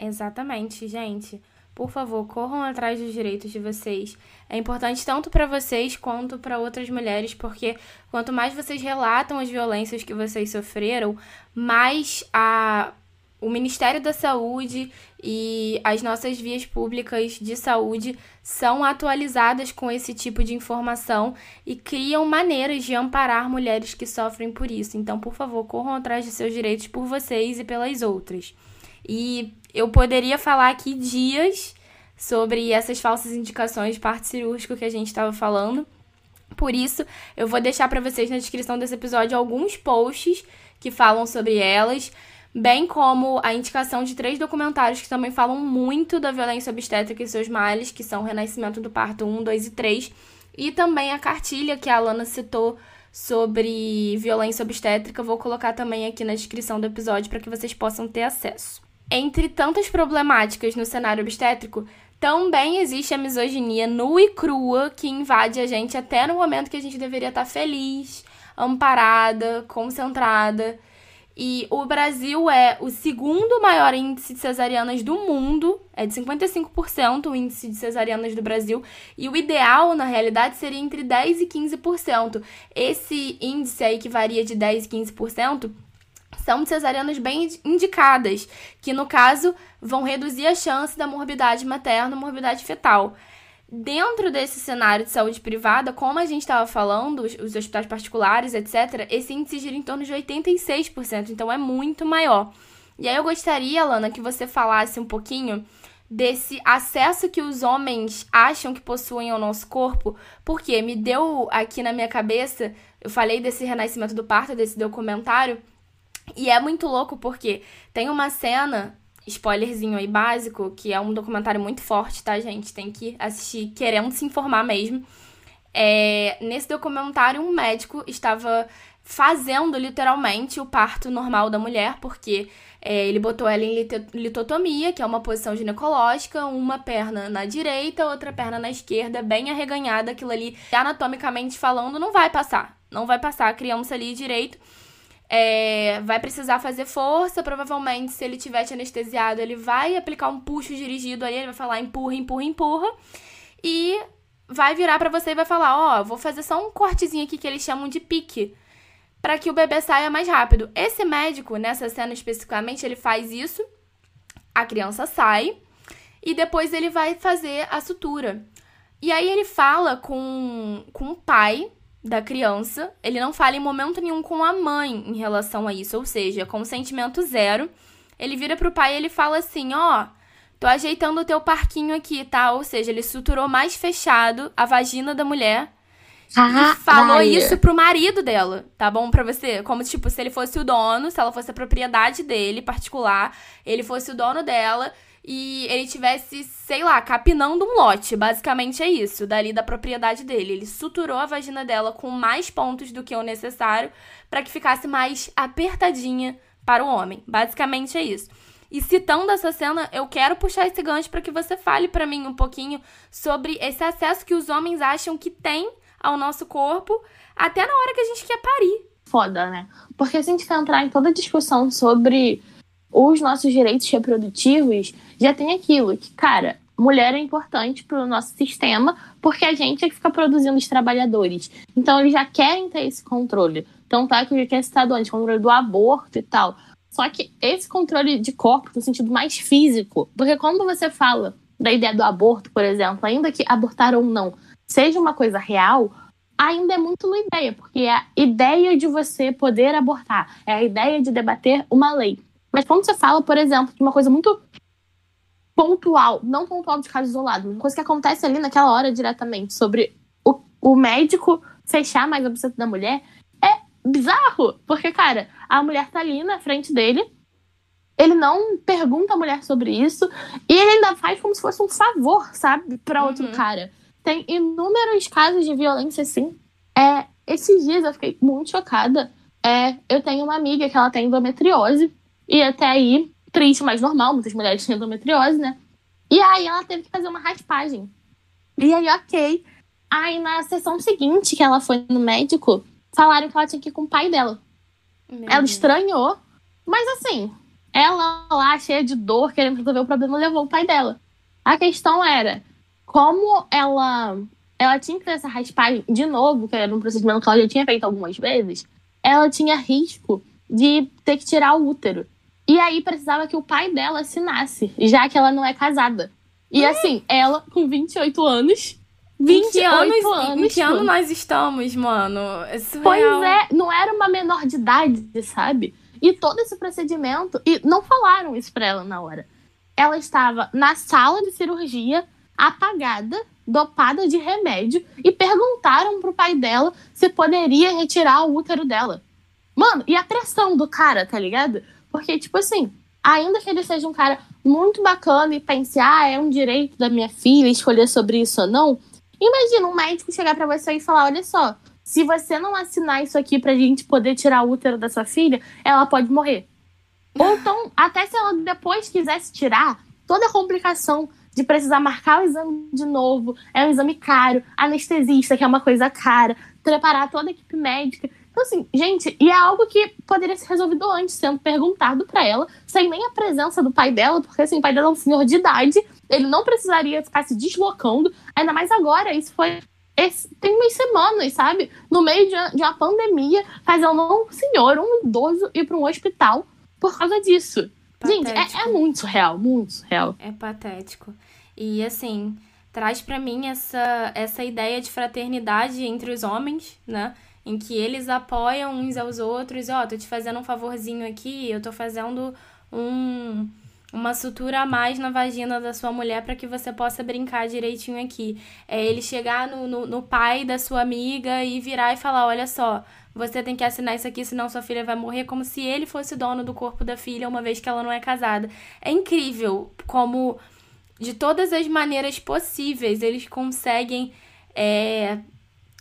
Exatamente, gente. Por favor, corram atrás dos direitos de vocês. É importante tanto para vocês quanto para outras mulheres, porque quanto mais vocês relatam as violências que vocês sofreram, mais a o Ministério da Saúde e as nossas vias públicas de saúde são atualizadas com esse tipo de informação e criam maneiras de amparar mulheres que sofrem por isso. Então, por favor, corram atrás de seus direitos por vocês e pelas outras. E eu poderia falar aqui dias sobre essas falsas indicações de parte cirúrgico que a gente estava falando. Por isso, eu vou deixar para vocês na descrição desse episódio alguns posts que falam sobre elas bem como a indicação de três documentários que também falam muito da violência obstétrica e seus males, que são Renascimento do Parto 1, 2 e 3, e também a cartilha que a Alana citou sobre violência obstétrica, vou colocar também aqui na descrição do episódio para que vocês possam ter acesso. Entre tantas problemáticas no cenário obstétrico, também existe a misoginia nua e crua que invade a gente até no momento que a gente deveria estar feliz, amparada, concentrada e o Brasil é o segundo maior índice de cesarianas do mundo, é de 55% o índice de cesarianas do Brasil, e o ideal, na realidade, seria entre 10% e 15%. Esse índice aí que varia de 10% e 15% são cesarianas bem indicadas, que no caso vão reduzir a chance da morbidade materna e morbidade fetal. Dentro desse cenário de saúde privada, como a gente estava falando, os, os, hospitais particulares, etc., esse índice gira em torno de 86%, então é muito maior. E aí eu gostaria, Alana, que você falasse um pouquinho desse acesso que os homens acham que possuem ao nosso corpo, porque me deu aqui na minha cabeça, eu falei desse renascimento do parto, desse documentário, e é muito louco porque tem uma cena spoilerzinho aí básico, que é um documentário muito forte, tá, gente? Tem que assistir querendo se informar mesmo. É, nesse documentário, um médico estava fazendo literalmente o parto normal da mulher, porque é, ele botou ela em litotomia, que é uma posição ginecológica, uma perna na direita, outra perna na esquerda, bem arreganhada, aquilo ali, anatomicamente falando, não vai passar. Não vai passar a criança ali direito é, vai precisar fazer força, provavelmente, se ele tiver te anestesiado, ele vai aplicar um puxo dirigido aí, ele vai falar empurra, empurra, empurra. E vai virar para você e vai falar: Ó, oh, vou fazer só um cortezinho aqui que eles chamam de pique, para que o bebê saia mais rápido. Esse médico, nessa cena especificamente, ele faz isso, a criança sai, e depois ele vai fazer a sutura. E aí ele fala com, com o pai da criança, ele não fala em momento nenhum com a mãe em relação a isso, ou seja, consentimento zero. Ele vira pro pai e ele fala assim: Ó, oh, tô ajeitando o teu parquinho aqui, tá? Ou seja, ele suturou mais fechado a vagina da mulher. Ah, e falou isso pro marido dela, tá bom pra você? Como, tipo, se ele fosse o dono, se ela fosse a propriedade dele, particular, ele fosse o dono dela e ele tivesse, sei lá, capinando um lote. Basicamente é isso, dali da propriedade dele. Ele suturou a vagina dela com mais pontos do que o necessário para que ficasse mais apertadinha para o homem. Basicamente é isso. E citando essa cena, eu quero puxar esse gancho para que você fale para mim um pouquinho sobre esse acesso que os homens acham que tem ao nosso corpo, até na hora que a gente quer parir. Foda, né? Porque se a gente for entrar em toda discussão sobre os nossos direitos reprodutivos, já tem aquilo que, cara, mulher é importante para o nosso sistema porque a gente é que fica produzindo os trabalhadores. Então eles já querem ter esse controle. Então tá que eu já tinha citado antes, controle do aborto e tal. Só que esse controle de corpo, no sentido mais físico, porque quando você fala da ideia do aborto, por exemplo, ainda que abortar ou não seja uma coisa real, ainda é muito uma ideia, porque é a ideia de você poder abortar, é a ideia de debater uma lei. Mas quando você fala, por exemplo, de uma coisa muito pontual, não pontual de caso isolado, uma coisa que acontece ali naquela hora diretamente, sobre o, o médico fechar mais a buceta da mulher, é bizarro. Porque, cara, a mulher tá ali na frente dele, ele não pergunta a mulher sobre isso, e ele ainda faz como se fosse um favor, sabe, para outro uhum. cara. Tem inúmeros casos de violência assim. É, esses dias eu fiquei muito chocada. É, eu tenho uma amiga que ela tem endometriose, e até aí, triste, mas normal, muitas mulheres têm endometriose, né? E aí ela teve que fazer uma raspagem. E aí, ok. Aí na sessão seguinte que ela foi no médico, falaram que ela tinha que ir com o pai dela. Meu ela estranhou, mas assim, ela lá cheia de dor, querendo resolver o problema, levou o pai dela. A questão era como ela ela tinha que fazer essa raspagem de novo, que era um procedimento que ela já tinha feito algumas vezes, ela tinha risco de ter que tirar o útero. E aí precisava que o pai dela assinasse, já que ela não é casada. E assim, ela com 28 anos. 28 em anos, anos. Em que ano nós estamos, mano? É pois é, não era uma menor de idade, sabe? E todo esse procedimento. E não falaram isso pra ela na hora. Ela estava na sala de cirurgia apagada, dopada de remédio, e perguntaram pro pai dela se poderia retirar o útero dela. Mano, e a pressão do cara, tá ligado? Porque, tipo assim, ainda que ele seja um cara muito bacana e pense, ah, é um direito da minha filha escolher sobre isso ou não, imagina um médico chegar para você e falar: olha só, se você não assinar isso aqui pra gente poder tirar o útero da sua filha, ela pode morrer. Ou então, até se ela depois quisesse tirar, toda a complicação de precisar marcar o exame de novo, é um exame caro, anestesista, que é uma coisa cara, preparar toda a equipe médica. Então, assim, gente, e é algo que poderia ser resolvido antes, sendo perguntado para ela, sem nem a presença do pai dela, porque, assim, o pai dela é um senhor de idade, ele não precisaria ficar se deslocando, ainda mais agora, isso foi. Esse, tem umas semanas, sabe? No meio de, de uma pandemia, fazendo um senhor, um idoso, ir para um hospital por causa disso. Patético. Gente, é, é muito surreal, muito surreal. É patético. E assim, traz para mim essa, essa ideia de fraternidade entre os homens, né? Em que eles apoiam uns aos outros. Ó, oh, tô te fazendo um favorzinho aqui, eu tô fazendo um uma sutura a mais na vagina da sua mulher para que você possa brincar direitinho aqui. É ele chegar no, no, no, pai da sua amiga e virar e falar: olha só, você tem que assinar isso aqui, senão sua filha vai morrer, como se ele fosse dono do corpo da filha, uma vez que ela não é casada. É incrível como, de todas as maneiras possíveis, eles conseguem. É,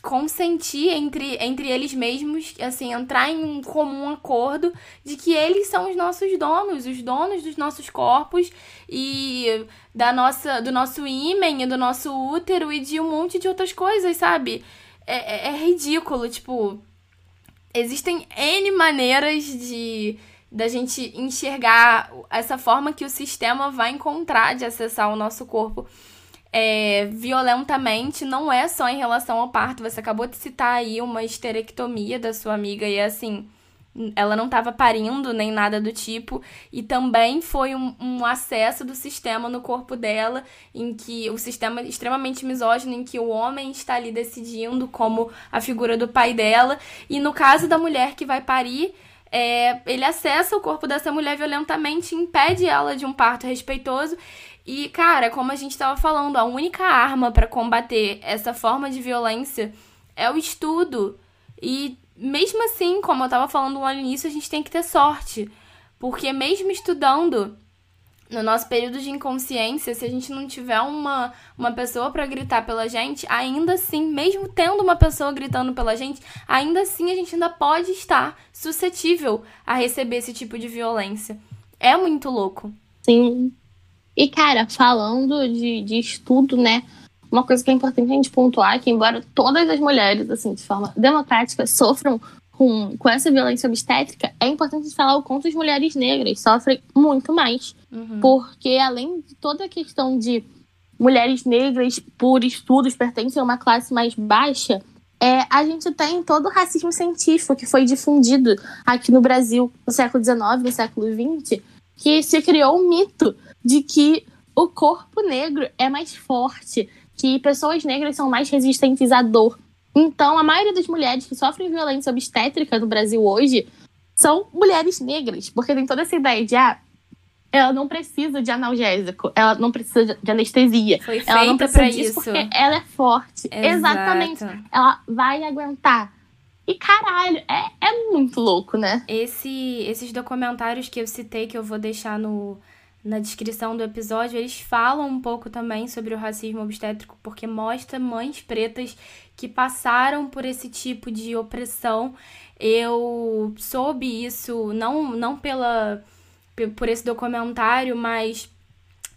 consentir entre, entre eles mesmos, assim, entrar em um comum acordo de que eles são os nossos donos, os donos dos nossos corpos e da nossa, do nosso ímen, do nosso útero e de um monte de outras coisas, sabe? É, é, é ridículo, tipo, existem N maneiras de da gente enxergar essa forma que o sistema vai encontrar de acessar o nosso corpo é, violentamente não é só em relação ao parto. Você acabou de citar aí uma esterectomia da sua amiga e assim. Ela não estava parindo nem nada do tipo, e também foi um, um, acesso do sistema no corpo dela, em que o sistema extremamente misógino, em que o homem está ali decidindo como a figura do pai dela, e no caso da mulher que vai parir, é, ele acessa o corpo dessa mulher violentamente, impede ela de um parto respeitoso, e, cara, como a gente estava falando, a única arma para combater essa forma de violência é o estudo. E mesmo assim, como eu estava falando lá no início, a gente tem que ter sorte. Porque mesmo estudando, no nosso período de inconsciência, se a gente não tiver uma, uma pessoa para gritar pela gente, ainda assim, mesmo tendo uma pessoa gritando pela gente, ainda assim a gente ainda pode estar suscetível a receber esse tipo de violência. É muito louco. Sim, e, cara, falando de, de estudo, né? Uma coisa que é importante a gente pontuar é que, embora todas as mulheres, assim, de forma democrática, sofram com, com essa violência obstétrica, é importante falar o quanto as mulheres negras sofrem muito mais. Uhum. Porque, além de toda a questão de mulheres negras, por estudos, pertencem a uma classe mais baixa, é, a gente tem todo o racismo científico que foi difundido aqui no Brasil no século XIX, no século XX, que se criou um mito de que o corpo negro é mais forte, que pessoas negras são mais resistentes à dor. Então, a maioria das mulheres que sofrem violência obstétrica no Brasil hoje são mulheres negras, porque tem toda essa ideia de ah, ela não precisa de analgésico, ela não precisa de anestesia. Foi ela não precisa pra disso isso. porque ela é forte. Exato. Exatamente. Ela vai aguentar. E caralho, é, é muito louco, né? Esse, esses documentários que eu citei, que eu vou deixar no, na descrição do episódio, eles falam um pouco também sobre o racismo obstétrico, porque mostra mães pretas que passaram por esse tipo de opressão. Eu soube isso não, não pela pe- por esse documentário, mas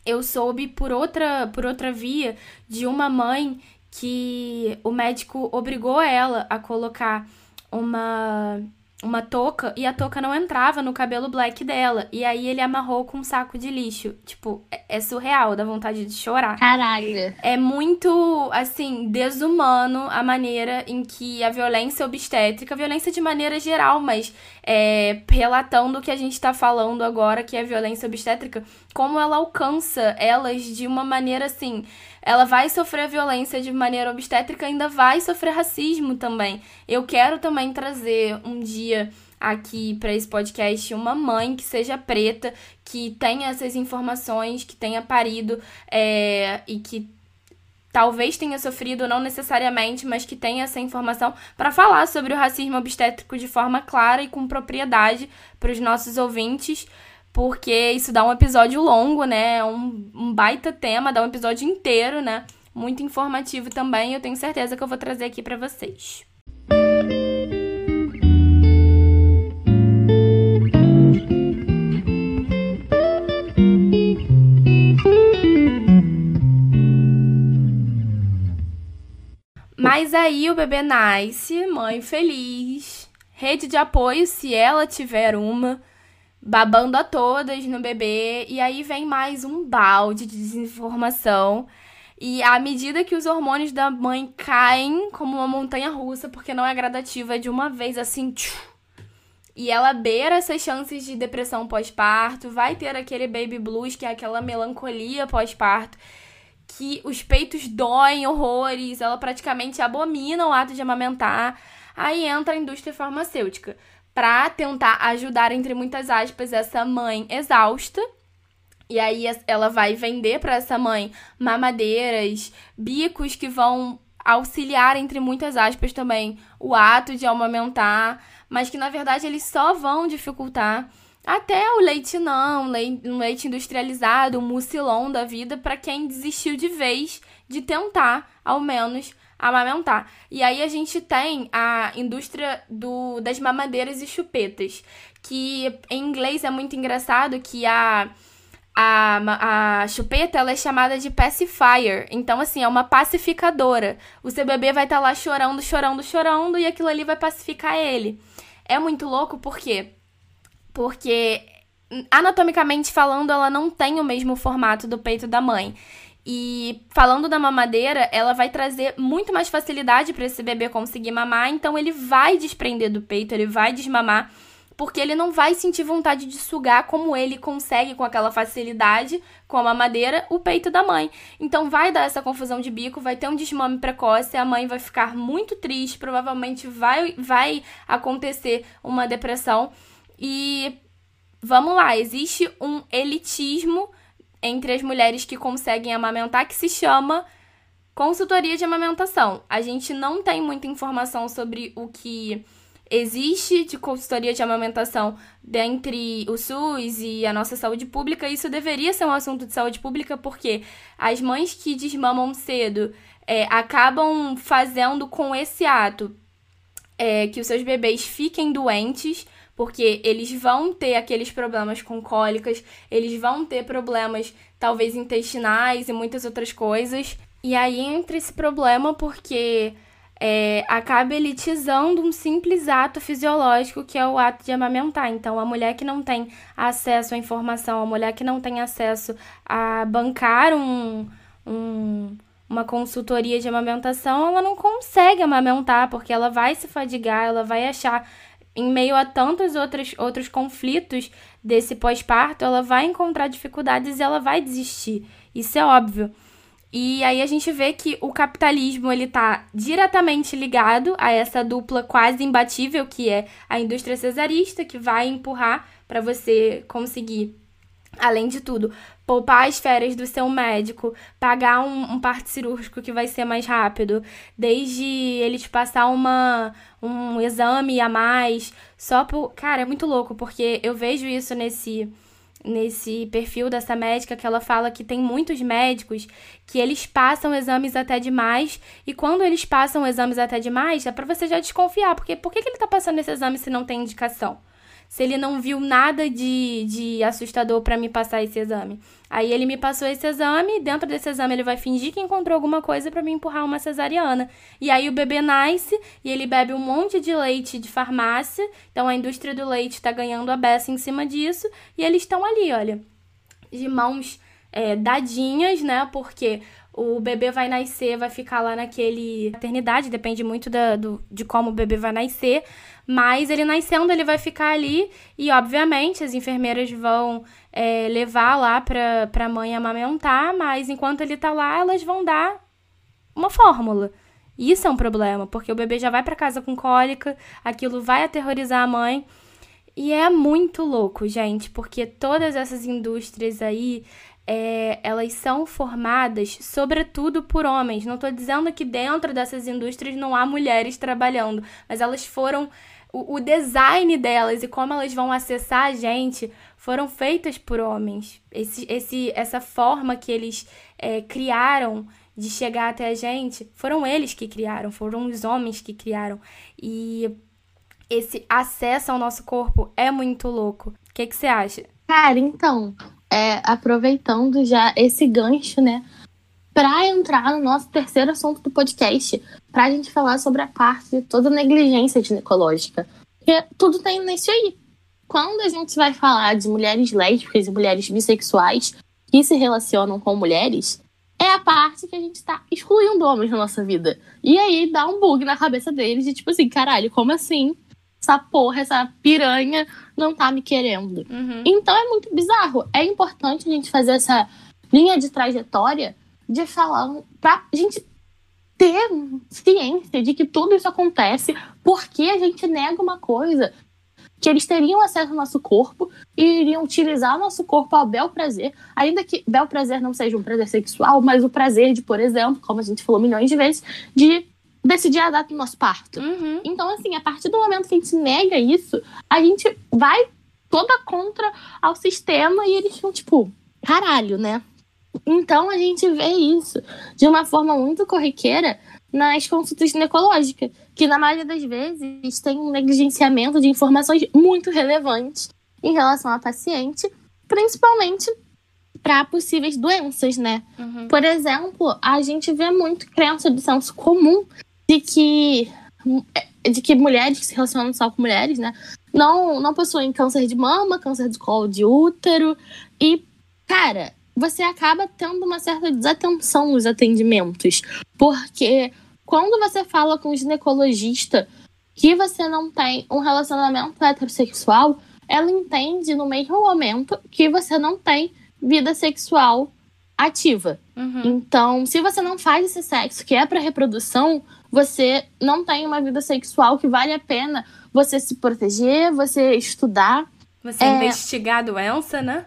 eu soube por outra por outra via de uma mãe que o médico obrigou ela a colocar uma uma touca e a touca não entrava no cabelo black dela. E aí ele amarrou com um saco de lixo. Tipo, é- é surreal, dá vontade de chorar. Caralho. É muito, assim, desumano a maneira em que a violência obstétrica, a violência de maneira geral, mas é, relatando o que a gente tá falando agora, que é a violência obstétrica, como ela alcança elas de uma maneira assim. Ela vai sofrer violência de maneira obstétrica, ainda vai sofrer racismo também. Eu quero também trazer um dia aqui para esse podcast uma mãe que seja preta, que tenha essas informações, que tenha parido é, e que talvez tenha sofrido, não necessariamente, mas que tenha essa informação para falar sobre o racismo obstétrico de forma clara e com propriedade para os nossos ouvintes, porque isso dá um episódio longo, né? É Um, um baita tema, dá um episódio inteiro, né? Muito informativo também. Eu tenho certeza que eu vou trazer aqui para vocês. Mas aí o bebê nasce, mãe feliz, rede de apoio se ela tiver uma, babando a todas no bebê, e aí vem mais um balde de desinformação. E à medida que os hormônios da mãe caem como uma montanha russa, porque não é gradativa, é de uma vez assim, tchu, e ela beira essas chances de depressão pós-parto, vai ter aquele baby blues, que é aquela melancolia pós-parto, que os peitos doem horrores, ela praticamente abomina o ato de amamentar. Aí entra a indústria farmacêutica para tentar ajudar, entre muitas aspas, essa mãe exausta. E aí ela vai vender para essa mãe mamadeiras, bicos que vão auxiliar, entre muitas aspas, também o ato de amamentar, mas que na verdade eles só vão dificultar até o leite não, um leite industrializado, um mucilon da vida para quem desistiu de vez de tentar, ao menos, amamentar. E aí a gente tem a indústria do, das mamadeiras e chupetas, que em inglês é muito engraçado que a a, a chupeta ela é chamada de pacifier. Então, assim, é uma pacificadora. O seu bebê vai estar tá lá chorando, chorando, chorando, e aquilo ali vai pacificar ele. É muito louco, por quê? Porque, anatomicamente falando, ela não tem o mesmo formato do peito da mãe. E falando da mamadeira, ela vai trazer muito mais facilidade para esse bebê conseguir mamar, então ele vai desprender do peito, ele vai desmamar porque ele não vai sentir vontade de sugar como ele consegue com aquela facilidade com a mamadeira o peito da mãe. Então vai dar essa confusão de bico, vai ter um desmame precoce, a mãe vai ficar muito triste, provavelmente vai vai acontecer uma depressão e vamos lá, existe um elitismo entre as mulheres que conseguem amamentar que se chama consultoria de amamentação. A gente não tem muita informação sobre o que existe de consultoria de amamentação dentre o SUS e a nossa saúde pública, isso deveria ser um assunto de saúde pública, porque as mães que desmamam cedo é, acabam fazendo com esse ato é, que os seus bebês fiquem doentes, porque eles vão ter aqueles problemas com cólicas, eles vão ter problemas talvez intestinais e muitas outras coisas. E aí entra esse problema porque é, acaba elitizando um simples ato fisiológico que é o ato de amamentar. Então, a mulher que não tem acesso à informação, a mulher que não tem acesso a bancar um, um, uma consultoria de amamentação, ela não consegue amamentar, porque ela vai se fadigar, ela vai achar, em meio a tantos outros, outros conflitos desse pós-parto, ela vai encontrar dificuldades e ela vai desistir. Isso é óbvio. E aí a gente vê que o capitalismo ele tá diretamente ligado a essa dupla quase imbatível que é a indústria cesarista, que vai empurrar para você conseguir Além de tudo, poupar as férias do seu médico, pagar um, um parto cirúrgico que vai ser mais rápido, desde ele te passar uma, um exame a mais, só por. Cara, é muito louco, porque eu vejo isso nesse nesse perfil dessa médica que ela fala que tem muitos médicos que eles passam exames até demais e quando eles passam exames até demais é para você já desconfiar, porque por que, que ele tá passando esse exame se não tem indicação? Se ele não viu nada de, de assustador para me passar esse exame. Aí ele me passou esse exame, dentro desse exame ele vai fingir que encontrou alguma coisa para me empurrar uma cesariana. E aí o bebê nasce e ele bebe um monte de leite de farmácia, então a indústria do leite está ganhando a beça em cima disso, e eles estão ali, olha, de mãos é, dadinhas, né? Porque o bebê vai nascer, vai ficar lá naquele maternidade, depende muito da, do, de como o bebê vai nascer, mas ele nascendo, ele vai ficar ali e, obviamente, as enfermeiras vão é, levar lá pra, pra mãe amamentar, mas enquanto ele tá lá, elas vão dar uma fórmula. Isso é um problema, porque o bebê já vai para casa com cólica, aquilo vai aterrorizar a mãe. E é muito louco, gente, porque todas essas indústrias aí, é, elas são formadas sobretudo por homens. Não estou dizendo que dentro dessas indústrias não há mulheres trabalhando, mas elas foram. O, o design delas e como elas vão acessar a gente foram feitas por homens. Esse, esse, essa forma que eles é, criaram de chegar até a gente foram eles que criaram, foram os homens que criaram. E esse acesso ao nosso corpo é muito louco. O que, que você acha? Cara, então, é, aproveitando já esse gancho, né? Para entrar no nosso terceiro assunto do podcast, para a gente falar sobre a parte de toda negligência ginecológica. Porque tudo tem nisso aí. Quando a gente vai falar de mulheres lésbicas e mulheres bissexuais que se relacionam com mulheres, é a parte que a gente tá excluindo homens na nossa vida. E aí dá um bug na cabeça deles de tipo assim, caralho, como assim? Essa porra, essa piranha não tá me querendo. Uhum. Então é muito bizarro. É importante a gente fazer essa linha de trajetória de falar pra gente ter ciência de que tudo isso acontece porque a gente nega uma coisa que eles teriam acesso ao nosso corpo e iriam utilizar o nosso corpo ao bel prazer, ainda que bel prazer não seja um prazer sexual, mas o prazer de, por exemplo, como a gente falou milhões de vezes, de decidir a data do nosso parto. Uhum. Então, assim, a partir do momento que a gente nega isso, a gente vai toda contra ao sistema e eles ficam tipo, caralho, né? Então a gente vê isso de uma forma muito corriqueira nas consultas ginecológicas, que na maioria das vezes tem um negligenciamento de informações muito relevantes em relação à paciente, principalmente para possíveis doenças, né? Uhum. Por exemplo, a gente vê muito crença de senso comum de que de que mulheres que se relacionam só com mulheres, né, não, não possuem câncer de mama, câncer de colo de útero. E, cara, você acaba tendo uma certa desatenção nos atendimentos. Porque quando você fala com um ginecologista que você não tem um relacionamento heterossexual, ela entende no mesmo momento que você não tem vida sexual ativa. Uhum. Então, se você não faz esse sexo que é para reprodução, você não tem uma vida sexual que vale a pena você se proteger, você estudar. Você é... investigar a doença, né?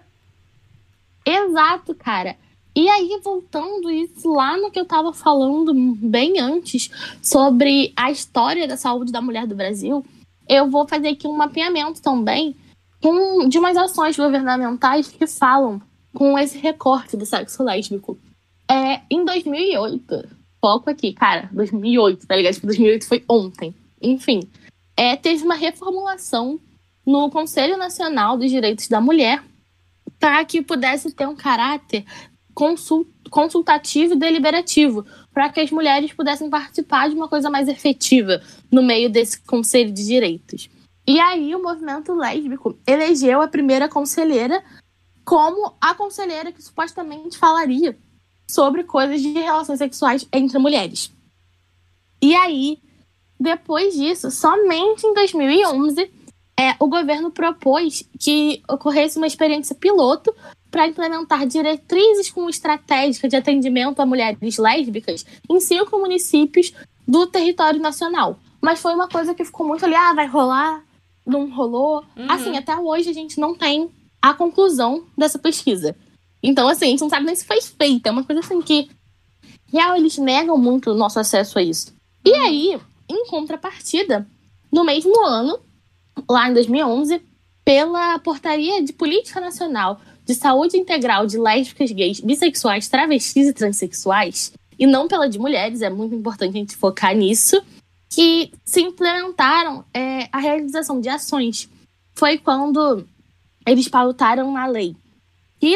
Exato, cara. E aí, voltando isso lá no que eu tava falando bem antes sobre a história da saúde da mulher do Brasil, eu vou fazer aqui um mapeamento também com, de umas ações governamentais que falam com esse recorte do sexo lésbico. É, em 2008, foco aqui, cara, 2008, tá ligado? Tipo, 2008 foi ontem. Enfim, é, teve uma reformulação no Conselho Nacional dos Direitos da Mulher para que pudesse ter um caráter consult consultativo e deliberativo, para que as mulheres pudessem participar de uma coisa mais efetiva no meio desse Conselho de Direitos. E aí o movimento lésbico elegeu a primeira conselheira como a conselheira que supostamente falaria sobre coisas de relações sexuais entre mulheres. E aí, depois disso, somente em 2011, é, o governo propôs que ocorresse uma experiência piloto para implementar diretrizes com estratégica de atendimento a mulheres lésbicas em cinco municípios do território nacional. Mas foi uma coisa que ficou muito ali, ah, vai rolar, não rolou. Uhum. Assim, até hoje a gente não tem a conclusão dessa pesquisa. Então, assim, a gente não sabe nem se foi feita. É uma coisa assim que, real, eles negam muito o nosso acesso a isso. E uhum. aí, em contrapartida, no mesmo ano, lá em 2011, pela Portaria de Política Nacional de Saúde Integral de Lésbicas, Gays, Bissexuais, Travestis e Transsexuais, e não pela de mulheres, é muito importante a gente focar nisso, que se implementaram é, a realização de ações. Foi quando eles pautaram na lei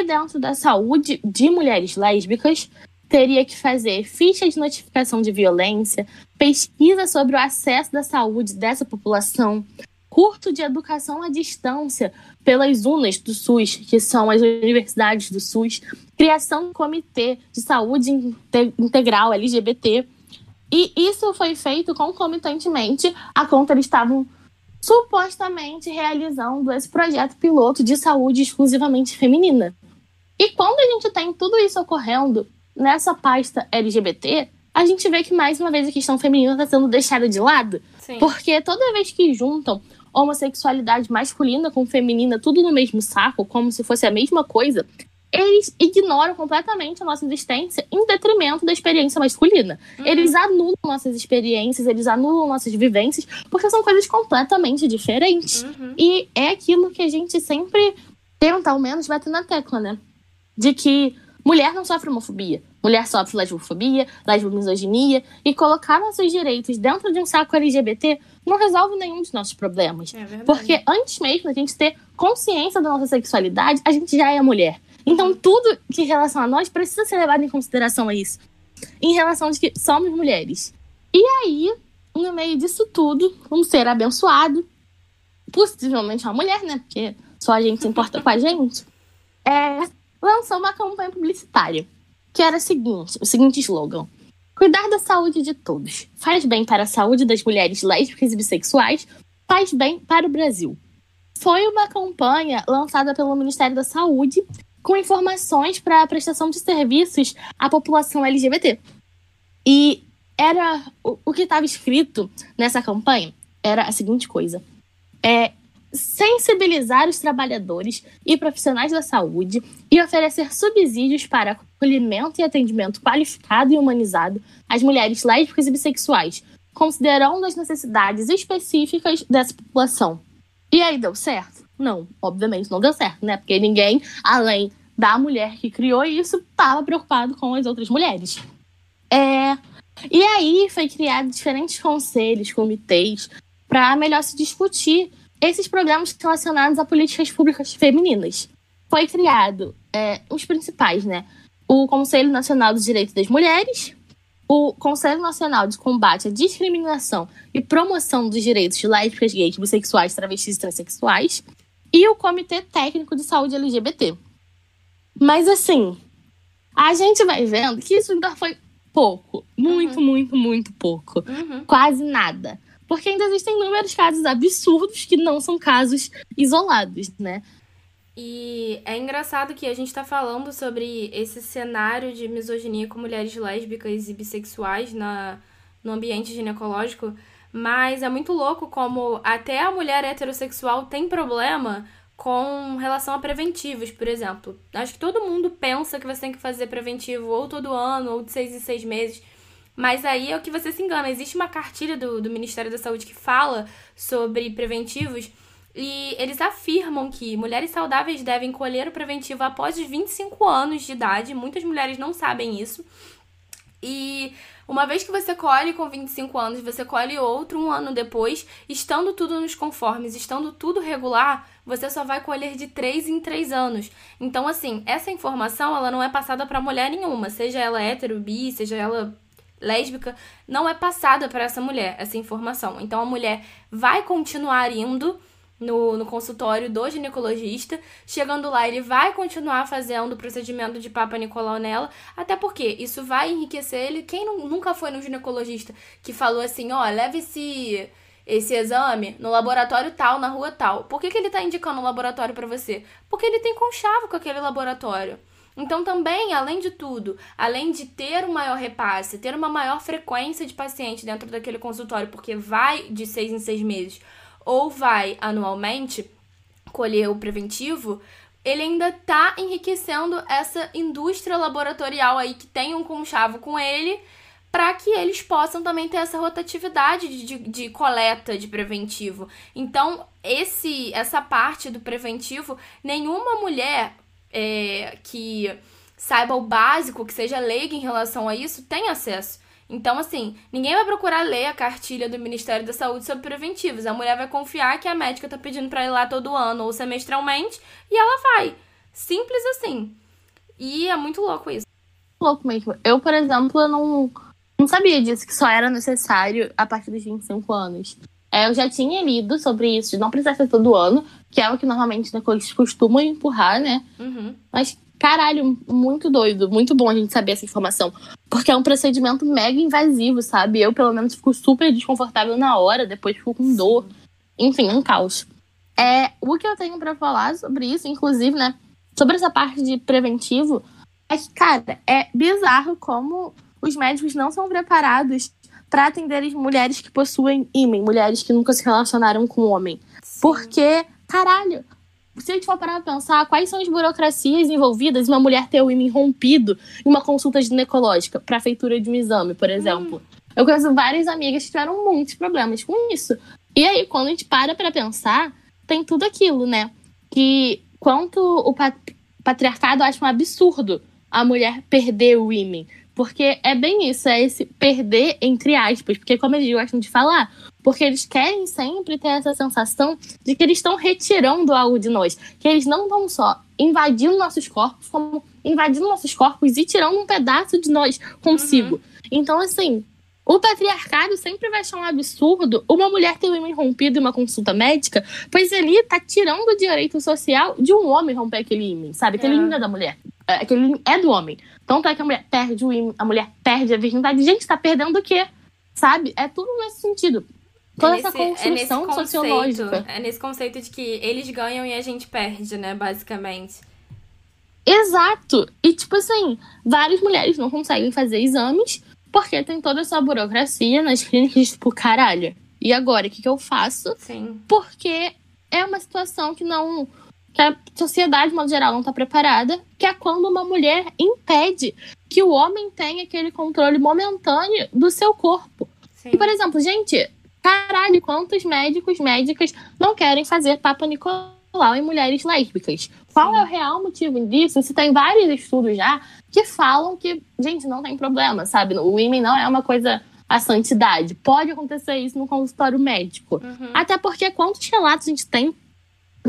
dentro da saúde de mulheres lésbicas teria que fazer ficha de notificação de violência, pesquisa sobre o acesso da saúde dessa população, curso de educação à distância pelas UNAs do SUS, que são as universidades do SUS, criação de comitê de saúde integral LGBT. E isso foi feito concomitantemente a conta eles estavam supostamente realizando esse projeto piloto de saúde exclusivamente feminina. E quando a gente tem tudo isso ocorrendo nessa pasta LGBT, a gente vê que mais uma vez a questão feminina está sendo deixada de lado. Sim. Porque toda vez que juntam homossexualidade masculina com feminina, tudo no mesmo saco, como se fosse a mesma coisa, eles ignoram completamente a nossa existência em detrimento da experiência masculina. Uhum. Eles anulam nossas experiências, eles anulam nossas vivências, porque são coisas completamente diferentes. Uhum. E é aquilo que a gente sempre tenta, ao menos, bater na tecla, né? De que mulher não sofre homofobia. Mulher sofre lesbofobia, lesbomisoginia, e colocar nossos direitos dentro de um saco LGBT não resolve nenhum dos nossos problemas. É porque antes mesmo da gente ter consciência da nossa sexualidade, a gente já é mulher. Então, uhum. tudo que em relação a nós precisa ser levado em consideração a isso. Em relação de que somos mulheres. E aí, no meio disso tudo, um ser abençoado, possivelmente uma mulher, né? Porque só a gente se importa com a gente, é, lançou uma campanha publicitária que era o seguinte, o seguinte slogan. Cuidar da saúde de todos. Faz bem para a saúde das mulheres lésbicas e bissexuais. Faz bem para o Brasil. Foi uma campanha lançada pelo Ministério da Saúde com informações para a prestação de serviços à população LGBT. E era o, o que estava escrito nessa campanha era a seguinte coisa: é sensibilizar os trabalhadores e profissionais da saúde e oferecer subsídios para acolhimento e atendimento qualificado e humanizado às mulheres lésbicas e bissexuais, considerando as necessidades específicas dessa população. E aí deu certo? Não, obviamente não deu certo, né? Porque ninguém, além da mulher que criou isso, estava preocupado com as outras mulheres. É... E aí foi criado diferentes conselhos, comitês, para melhor se discutir esses programas relacionados a políticas públicas femininas. Foi criado é, os principais, né? O Conselho Nacional dos Direitos das Mulheres, o Conselho Nacional de Combate à Discriminação e Promoção dos Direitos de Lésbicas, Gays, Bissexuais, Travestis e Transsexuais, e o Comitê Técnico de Saúde LGBT. Mas assim, a gente vai vendo que isso ainda foi pouco. Muito, uhum. muito, muito pouco. Uhum. Quase nada. Porque ainda existem inúmeros casos absurdos que não são casos isolados, né? E é engraçado que a gente tá falando sobre esse cenário de misoginia com mulheres lésbicas e bissexuais na, no ambiente ginecológico, mas é muito louco como até a mulher heterossexual tem problema com relação a preventivos, por exemplo. Acho que todo mundo pensa que você tem que fazer preventivo ou todo ano, ou de seis em seis meses. Mas aí é o que você se engana. Existe uma cartilha do, do Ministério da Saúde que fala sobre preventivos e eles afirmam que mulheres saudáveis devem colher o preventivo após os 25 anos de idade. Muitas mulheres não sabem isso. E uma vez que você colhe com 25 anos, você colhe outro um ano depois, estando tudo nos conformes, estando tudo regular, você só vai colher de 3 em 3 anos. Então, assim, essa informação ela não é passada para mulher nenhuma, seja ela hétero, bi, seja ela lésbica, não é passada para essa mulher essa informação. Então a mulher vai continuar indo no, no consultório do ginecologista. Chegando lá, ele vai continuar fazendo o procedimento de Papa Nicolau nela, até porque isso vai enriquecer ele. Quem não, nunca foi no ginecologista que falou assim: ó, oh, leve esse esse exame no laboratório tal, na rua tal. Por que, que ele tá indicando um laboratório para você? Porque ele tem conchavo com aquele laboratório. Então, também, além de tudo, além de ter um maior repasse, ter uma maior frequência de paciente dentro daquele consultório, porque vai de seis em seis meses, ou vai anualmente colher o preventivo, ele ainda está enriquecendo essa indústria laboratorial aí que tem um conchavo com ele, para que eles possam também ter essa rotatividade de, de, de, coleta de preventivo. Então, esse essa parte do preventivo, nenhuma mulher é, que saiba o básico, que seja leiga em relação a isso, tem acesso. Então, assim, ninguém vai procurar ler a cartilha do Ministério da Saúde sobre preventivos. A mulher vai confiar que a médica tá pedindo para ir lá todo ano ou semestralmente e ela vai. Simples assim. E é muito louco isso. Louco mesmo. Eu, por exemplo, não, não sabia disso, que só era necessário a partir dos 25 anos. É, eu já tinha lido sobre isso, de não precisar ser todo ano, que é o que normalmente né, eles costumam empurrar, né? Uhum. Mas caralho, muito doido, muito bom a gente saber essa informação. Porque é um procedimento mega invasivo, sabe? Eu, pelo menos, fico super desconfortável na hora, depois fico com dor. Enfim, um caos. É, o que eu tenho para falar sobre isso, inclusive, né? Sobre essa parte de preventivo, é que, cara, é bizarro como os médicos não são preparados para atender as mulheres que possuem ímã, mulheres que nunca se relacionaram com homem. Sim. Porque, caralho, se a gente for parar pra pensar, quais são as burocracias envolvidas em uma mulher ter o ímã rompido em uma consulta ginecológica para feitura de um exame, por exemplo? Hum. Eu conheço várias amigas que tiveram muitos problemas com isso. E aí, quando a gente para pra pensar, tem tudo aquilo, né? Que quanto o patriarcado acha um absurdo a mulher perder o ímã. Porque é bem isso, é esse perder entre aspas. Porque, como eles gostam de falar, porque eles querem sempre ter essa sensação de que eles estão retirando algo de nós. Que eles não estão só invadindo nossos corpos, como invadindo nossos corpos e tirando um pedaço de nós consigo. Uhum. Então, assim, o patriarcado sempre vai achar um absurdo uma mulher ter o ímã rompido em uma consulta médica, pois ele tá tirando o direito social de um homem romper aquele ímã, sabe? Aquele é. ímã é da mulher. É, aquele ímã é do homem. Então, é que a mulher perde o ímã, a mulher perde a virgindade. Gente, tá perdendo o quê? Sabe? É tudo nesse sentido toda é essa construção é sociológica. É nesse conceito de que eles ganham e a gente perde, né, basicamente. Exato! E, tipo assim, várias mulheres não conseguem fazer exames porque tem toda essa burocracia nas clínicas, tipo, caralho. E agora, o que, que eu faço? Sim. Porque é uma situação que não. Que a sociedade, de modo geral, não está preparada, que é quando uma mulher impede que o homem tenha aquele controle momentâneo do seu corpo. Sim. E, por exemplo, gente, Caralho, quantos médicos, médicas não querem fazer Papa Nicolau em mulheres lésbicas? Qual é o real motivo disso? Se tem vários estudos já que falam que, gente, não tem problema, sabe? O women não é uma coisa a santidade. Pode acontecer isso no consultório médico. Uhum. Até porque quantos relatos a gente tem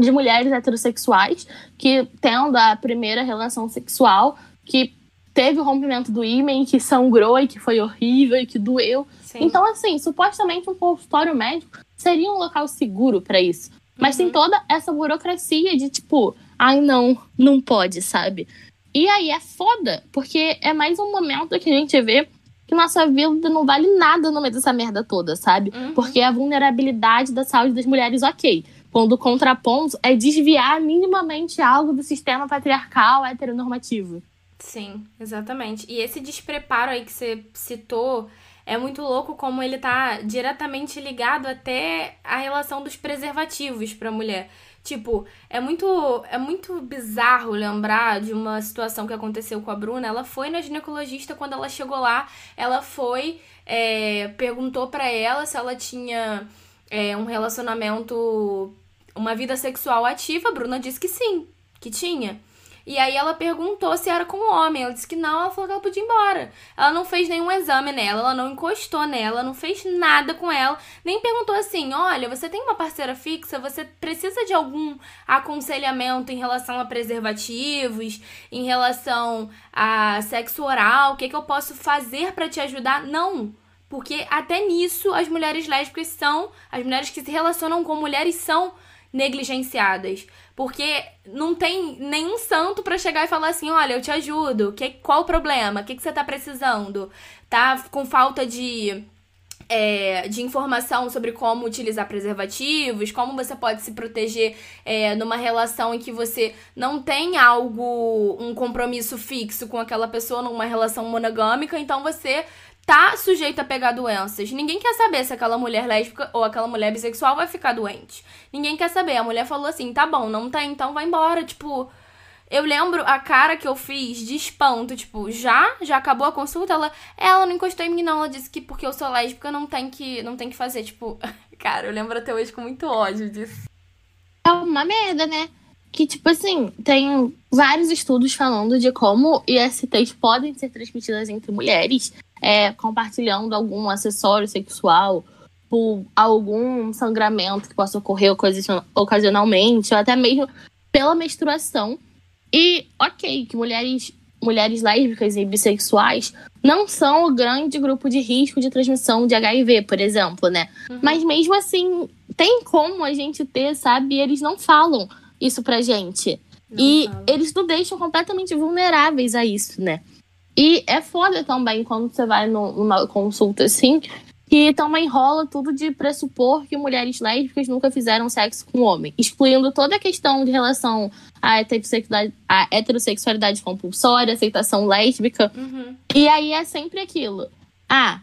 de mulheres heterossexuais que tendo a primeira relação sexual, que teve o rompimento do ímã, que sangrou e que foi horrível e que doeu. Sim. Então, assim, supostamente um consultório médico seria um local seguro para isso. Mas uhum. tem toda essa burocracia de tipo, ai não, não pode, sabe? E aí é foda, porque é mais um momento que a gente vê que nossa vida não vale nada no meio dessa merda toda, sabe? Uhum. Porque a vulnerabilidade da saúde das mulheres, ok. Quando contraponto é desviar minimamente algo do sistema patriarcal heteronormativo. Sim, exatamente. E esse despreparo aí que você citou é muito louco como ele tá diretamente ligado até a relação dos preservativos para mulher. Tipo, é muito é muito bizarro lembrar de uma situação que aconteceu com a Bruna. Ela foi na ginecologista quando ela chegou lá, ela foi é, perguntou para ela se ela tinha é, um relacionamento, uma vida sexual ativa. A Bruna disse que sim, que tinha. E aí ela perguntou se era com o homem. Ela disse que não, ela falou que ela podia ir embora. Ela não fez nenhum exame nela, ela não encostou nela, não fez nada com ela, nem perguntou assim: olha, você tem uma parceira fixa, você precisa de algum aconselhamento em relação a preservativos, em relação a sexo oral, o que, que eu posso fazer para te ajudar? Não. Porque até nisso as mulheres lésbicas são, as mulheres que se relacionam com mulheres são negligenciadas. Porque não tem nenhum santo para chegar e falar assim: olha, eu te ajudo. Que, qual o problema? O que, que você tá precisando? Tá com falta de. É, de informação sobre como utilizar preservativos, como você pode se proteger é, numa relação em que você não tem algo, um compromisso fixo com aquela pessoa numa relação monogâmica, então você tá sujeito a pegar doenças. Ninguém quer saber se aquela mulher lésbica ou aquela mulher bissexual vai ficar doente. Ninguém quer saber. A mulher falou assim: tá bom, não tá, então vai embora. Tipo, eu lembro a cara que eu fiz de espanto, tipo, já? Já acabou a consulta? Ela, ela não encostou em mim, não. Ela disse que porque eu sou lésbica não tem que, não tem que fazer. Tipo, cara, eu lembro até hoje com muito ódio disso. É uma merda, né? Que, tipo assim, tem vários estudos falando de como ISTs podem ser transmitidas entre mulheres é, compartilhando algum acessório sexual por algum sangramento que possa ocorrer ocasionalmente, ou até mesmo pela menstruação. E ok, que mulheres, mulheres lésbicas e bissexuais não são o grande grupo de risco de transmissão de HIV, por exemplo, né? Uhum. Mas mesmo assim, tem como a gente ter, sabe? E eles não falam isso pra gente. Não e eles nos deixam completamente vulneráveis a isso, né? E é foda também quando você vai numa consulta assim, que também rola tudo de pressupor que mulheres lésbicas nunca fizeram sexo com homem, excluindo toda a questão de relação à heterossexualidade, à heterossexualidade compulsória, aceitação lésbica. Uhum. E aí é sempre aquilo. Ah,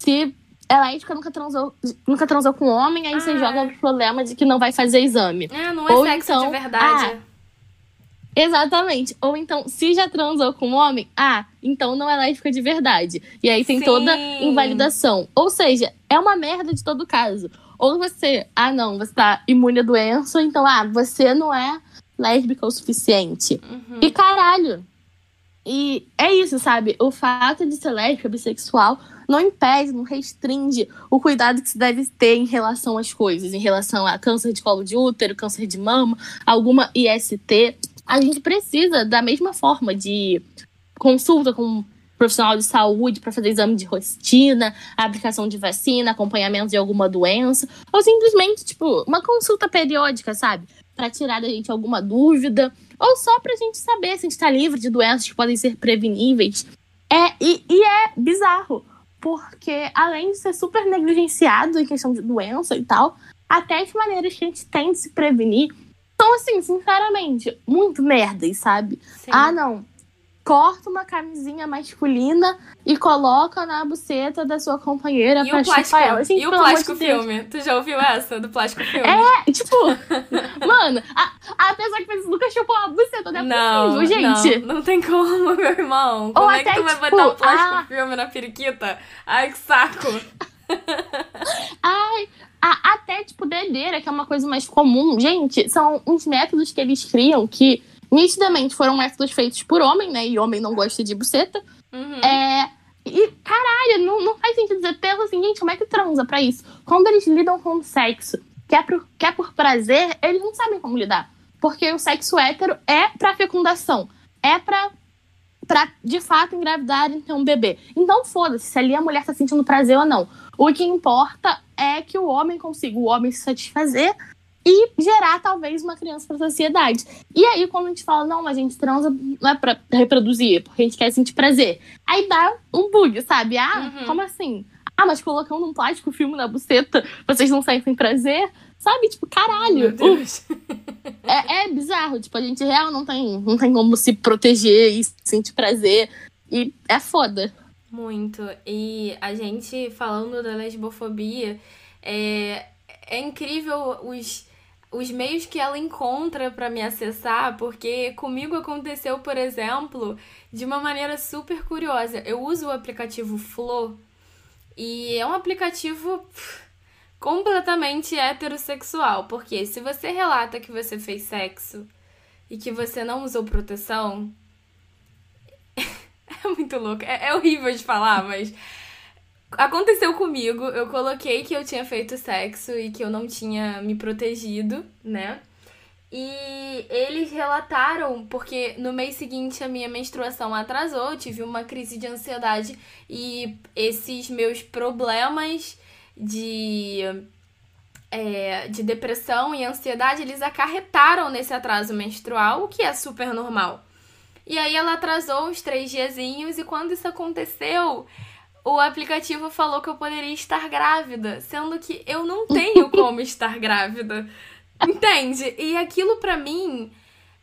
se é lésbica, nunca transou, nunca transou com homem, aí ah. você joga o problema de que não vai fazer exame. É, não é Ou sexo então, de verdade. Ah, Exatamente. Ou então, se já transou com um homem, ah, então não é lésbica de verdade. E aí tem Sim. toda invalidação. Ou seja, é uma merda de todo caso. Ou você, ah, não, você tá imune à doença, então, ah, você não é lésbica o suficiente. Uhum. E caralho. E é isso, sabe? O fato de ser lésbica, bissexual, não impede, não restringe o cuidado que se deve ter em relação às coisas, em relação a câncer de colo de útero, câncer de mama, alguma IST a gente precisa da mesma forma de consulta com um profissional de saúde para fazer exame de rotina, aplicação de vacina, acompanhamento de alguma doença, ou simplesmente, tipo, uma consulta periódica, sabe? Para tirar da gente alguma dúvida, ou só para a gente saber se a gente está livre de doenças que podem ser preveníveis. É, e, e é bizarro, porque além de ser super negligenciado em questão de doença e tal, até as maneiras que a gente tem de se prevenir então, assim, sinceramente, muito merdas, sabe? Sim. Ah, não. Corta uma camisinha masculina e coloca na buceta da sua companheira e pra o plástico, ela. Gente, e o plástico filme? Tu já ouviu essa do plástico filme? É, tipo, mano, a, a pessoa que fez nunca chupou a buceta, não é não, possível, gente. Não, não tem como, meu irmão. Como Ou é até, que tu tipo, vai botar um plástico ah, filme na periquita? Ai, que saco. Ai, até, tipo, dedeira, que é uma coisa mais comum. Gente, são uns métodos que eles criam que, nitidamente, foram métodos feitos por homem, né? E homem não gosta de buceta. Uhum. É, e, caralho, não, não faz sentido dizer, pensa assim, gente, como é que transa pra isso? Quando eles lidam com o sexo, que é, por, que é por prazer, eles não sabem como lidar. Porque o sexo hétero é pra fecundação. É pra, pra de fato, engravidar e ter um bebê. Então, foda-se se ali a mulher tá sentindo prazer ou não. O que importa é que o homem consiga o homem se satisfazer e gerar talvez uma criança para a sociedade. E aí, quando a gente fala, não, a gente transa não é para reproduzir, é porque a gente quer sentir prazer. Aí dá um bug, sabe? Ah, uhum. como assim? Ah, mas colocando um plástico filme na buceta, vocês não sentem prazer? Sabe? Tipo, caralho. é, é bizarro. Tipo, a gente real não tem, não tem como se proteger e sentir prazer. E é foda. Muito. E a gente falando da lesbofobia, é, é incrível os, os meios que ela encontra para me acessar, porque comigo aconteceu, por exemplo, de uma maneira super curiosa. Eu uso o aplicativo Flow e é um aplicativo completamente heterossexual, porque se você relata que você fez sexo e que você não usou proteção, é muito louco. É, é horrível de falar, mas. Aconteceu comigo, eu coloquei que eu tinha feito sexo e que eu não tinha me protegido, né? E eles relataram, porque no mês seguinte a minha menstruação atrasou, eu tive uma crise de ansiedade e esses meus problemas de é, de depressão e ansiedade, eles acarretaram nesse atraso menstrual, o que é super normal. E aí ela atrasou uns três diazinhos e quando isso aconteceu, o aplicativo falou que eu poderia estar grávida, sendo que eu não tenho como estar grávida. Entende? E aquilo para mim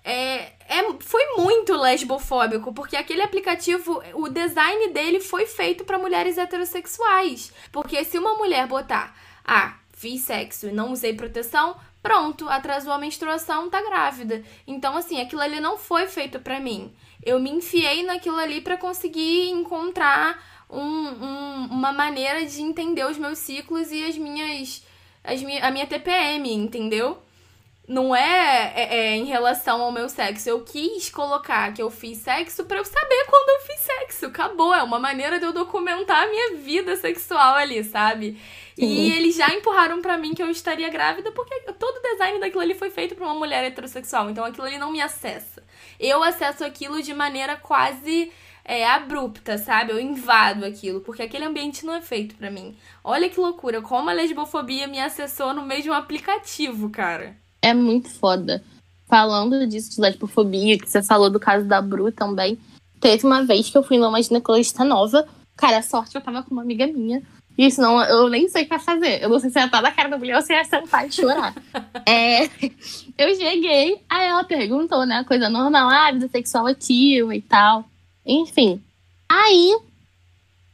é, é, foi muito lesbofóbico, porque aquele aplicativo, o design dele foi feito para mulheres heterossexuais. Porque se uma mulher botar, ah, fiz sexo e não usei proteção, pronto, atrasou a menstruação, tá grávida. Então, assim, aquilo ali não foi feito para mim. Eu me enfiei naquilo ali para conseguir encontrar um, um, uma maneira de entender os meus ciclos e as minhas, as minha, a minha TPM, entendeu? Não é, é, é, em relação ao meu sexo. Eu quis colocar que eu fiz sexo para eu saber quando eu fiz sexo. Acabou. É uma maneira de eu documentar a minha vida sexual ali, sabe? Sim. E eles já empurraram para mim que eu estaria grávida porque todo o design daquilo ali foi feito pra uma mulher heterossexual. Então aquilo ali não me acessa. Eu acesso aquilo de maneira quase é, abrupta, sabe? Eu invado aquilo, porque aquele ambiente não é feito para mim. Olha que loucura, como a lesbofobia me acessou no meio de um aplicativo, cara. É muito foda. Falando disso de lesbofobia, que você falou do caso da Bru também, teve uma vez que eu fui numa ginecologista nova. Cara, a sorte eu tava com uma amiga minha. E senão eu nem sei o que fazer. Eu não sei se ia estar na cara da mulher ou se ia sentar e chorar. é, eu cheguei, aí ela perguntou, né? Coisa normal, ah, vida sexual ativa e tal. Enfim. Aí,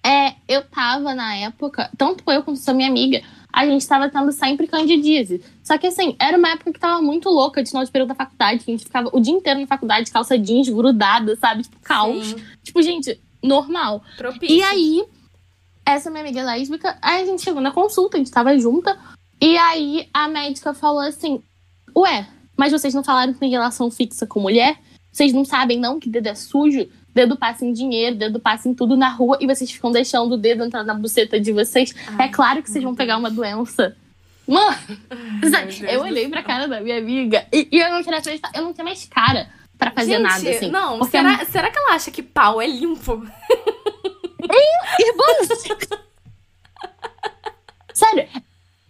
é, eu tava na época, tanto eu quanto a minha amiga, a gente tava tendo sempre candidíase. Só que assim, era uma época que tava muito louca de final de período da faculdade, que a gente ficava o dia inteiro na faculdade, calça jeans grudada, sabe? Tipo, caos. Sim. Tipo, gente, normal. Propício. E aí, essa minha amiga lésbica, aí a gente chegou na consulta, a gente tava junta, e aí a médica falou assim: Ué, mas vocês não falaram que tem relação fixa com mulher? Vocês não sabem, não, que dedo é sujo? dedo passa em dinheiro, dedo passa em tudo na rua e vocês ficam deixando o dedo entrar na buceta de vocês. Ai, é claro que vocês vão pegar uma doença. Mano, Ai, eu olhei pra cara da minha amiga e, e eu não queria acreditar, eu não tinha mais cara pra fazer Gente, nada, assim. Não, será, será que ela acha que pau é limpo? Irmã! Sério,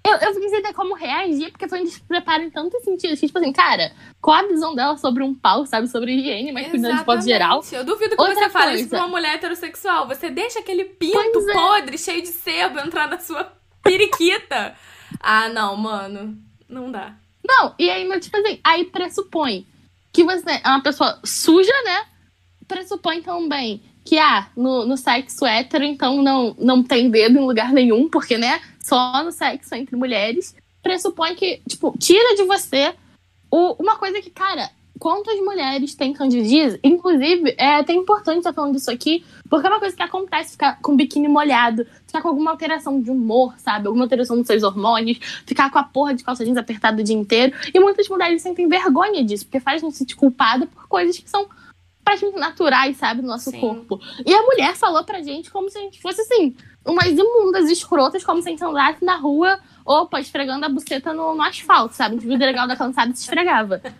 eu, eu fiquei sem como reagir, porque foi um despreparo em tantos sentidos. Tipo assim, cara, qual a visão dela sobre um pau, sabe? Sobre higiene, mas cuidando de modo geral. Eu duvido que Outra você fale isso pra uma mulher heterossexual. Você deixa aquele pinto é. podre, cheio de sebo, entrar na sua periquita. ah, não, mano. Não dá. Não, e aí, tipo assim, aí pressupõe que você é uma pessoa suja, né? Pressupõe também que, ah, no, no sexo hétero, então não, não tem dedo em lugar nenhum, porque, né? só no sexo entre mulheres, pressupõe que, tipo, tira de você o, uma coisa que, cara, quantas mulheres têm candidíase? Inclusive, é até importante estar falando disso aqui, porque é uma coisa que acontece ficar com o biquíni molhado, ficar com alguma alteração de humor, sabe? Alguma alteração nos seus hormônios, ficar com a porra de calça jeans apertada o dia inteiro. E muitas mulheres sentem vergonha disso, porque faz a sentir culpada por coisas que são praticamente naturais, sabe, no nosso Sim. corpo. E a mulher falou pra gente como se a gente fosse assim, umas imundas escrotas, como se a gente andasse na rua, opa, esfregando a buceta no, no asfalto, sabe? A gente viu o delegado da cansada e se esfregava.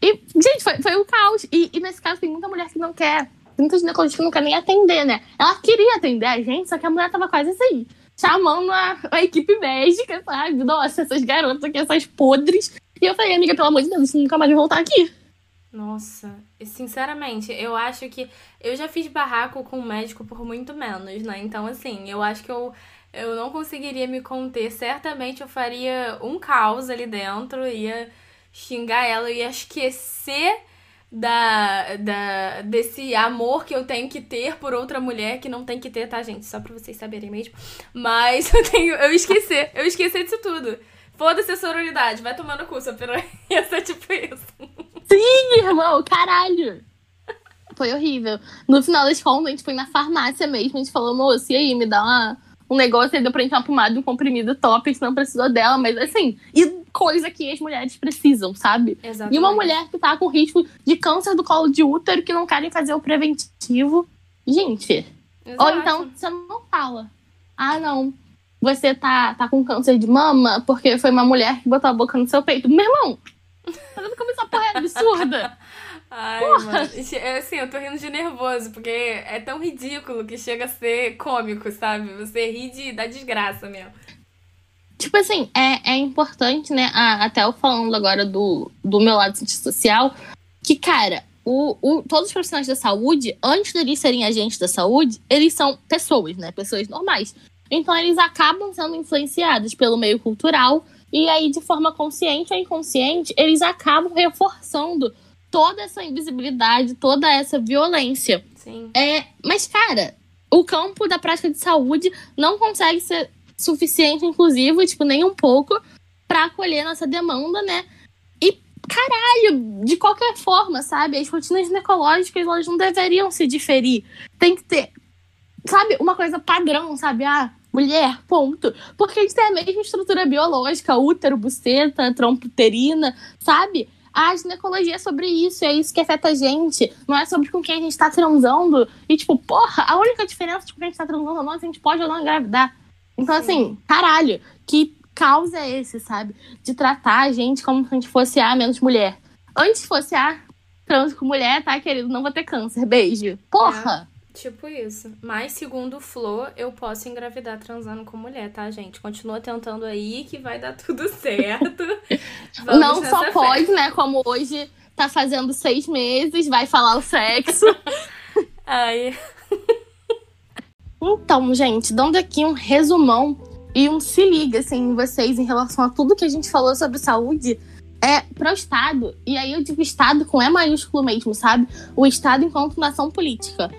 E, gente, foi, foi um caos. E, e, nesse caso tem muita mulher que não quer. Tem muita ginecologista que não quer nem atender, né? Ela queria atender a gente, só que a mulher tava quase assim, chamando a, a equipe médica, sabe? Nossa, essas garotas aqui, essas podres. E eu falei, amiga, pelo amor de Deus, isso nunca mais vai voltar aqui. Nossa, sinceramente, eu acho que eu já fiz barraco com o médico por muito menos, né? Então, assim, eu acho que eu, eu não conseguiria me conter. Certamente eu faria um caos ali dentro, ia xingar ela, ia esquecer da, da desse amor que eu tenho que ter por outra mulher que não tem que ter, tá, gente? Só pra vocês saberem mesmo. Mas eu tenho. Eu esqueci, eu esqueci disso tudo. Foda-se a sororidade, vai tomar no cu, piranha. Ia ser tipo isso. Sim, irmão, caralho. Foi horrível. No final das contas, a gente foi na farmácia mesmo. A gente falou, moço, e aí, me dá uma, um negócio aí, deu pra gente uma pomada e um comprimido top. A gente não precisou dela, mas assim, e coisa que as mulheres precisam, sabe? Exatamente. E uma mulher que tá com risco de câncer do colo de útero que não querem fazer o preventivo. Gente. Exato. Ou então, você não fala. Ah, não. Você tá, tá com câncer de mama porque foi uma mulher que botou a boca no seu peito. Meu irmão, Tá vendo como essa porra é absurda? Ai, porra. mano. É, assim, eu tô rindo de nervoso, porque é tão ridículo que chega a ser cômico, sabe? Você ri de, da desgraça mesmo. tipo assim, é, é importante, né? até eu falando agora do, do meu lado social, que, cara, o, o, todos os profissionais da saúde, antes de eles serem agentes da saúde, eles são pessoas, né? Pessoas normais. Então eles acabam sendo influenciados pelo meio cultural e aí, de forma consciente ou inconsciente, eles acabam reforçando toda essa invisibilidade, toda essa violência. Sim. É, mas, cara, o campo da prática de saúde não consegue ser suficiente, inclusive, tipo, nem um pouco, para acolher nossa demanda, né? caralho, de qualquer forma, sabe? As rotinas ginecológicas, elas não deveriam se diferir. Tem que ter, sabe, uma coisa padrão, sabe? Ah, mulher, ponto. Porque a gente tem a mesma estrutura biológica, útero, buceta, trompa uterina, sabe? A ginecologia é sobre isso, é isso que afeta a gente. Não é sobre com quem a gente tá transando. E, tipo, porra, a única diferença de com quem a gente tá transando ou não é se a gente pode ou não engravidar. Então, Sim. assim, caralho, que causa é esse, sabe? De tratar a gente como se a gente fosse A menos mulher. Antes fosse A, trans com mulher, tá, querido? Não vou ter câncer. Beijo. Porra! É, tipo isso. Mas, segundo o Flo, eu posso engravidar transando com mulher, tá, gente? Continua tentando aí que vai dar tudo certo. Não só pode, né? Como hoje tá fazendo seis meses, vai falar o sexo. Ai. Então, gente, dando aqui um resumão e um se liga, assim, em vocês em relação a tudo que a gente falou sobre saúde é pro Estado. E aí eu digo Estado com E maiúsculo mesmo, sabe? O Estado enquanto nação política.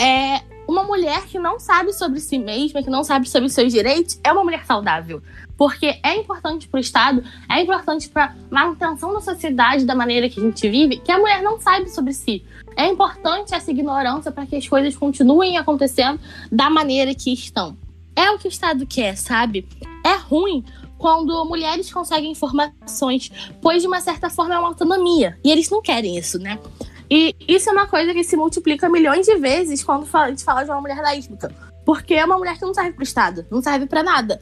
É uma mulher que não sabe sobre si mesma, que não sabe sobre seus direitos, é uma mulher saudável. Porque é importante para o Estado, é importante para manutenção da sociedade da maneira que a gente vive, que a mulher não sabe sobre si. É importante essa ignorância para que as coisas continuem acontecendo da maneira que estão. É o que o Estado quer, sabe? É ruim quando mulheres conseguem informações, pois de uma certa forma é uma autonomia. E eles não querem isso, né? E isso é uma coisa que se multiplica milhões de vezes quando a gente fala de uma mulher lésbica. Porque é uma mulher que não serve pro Estado, não serve para nada.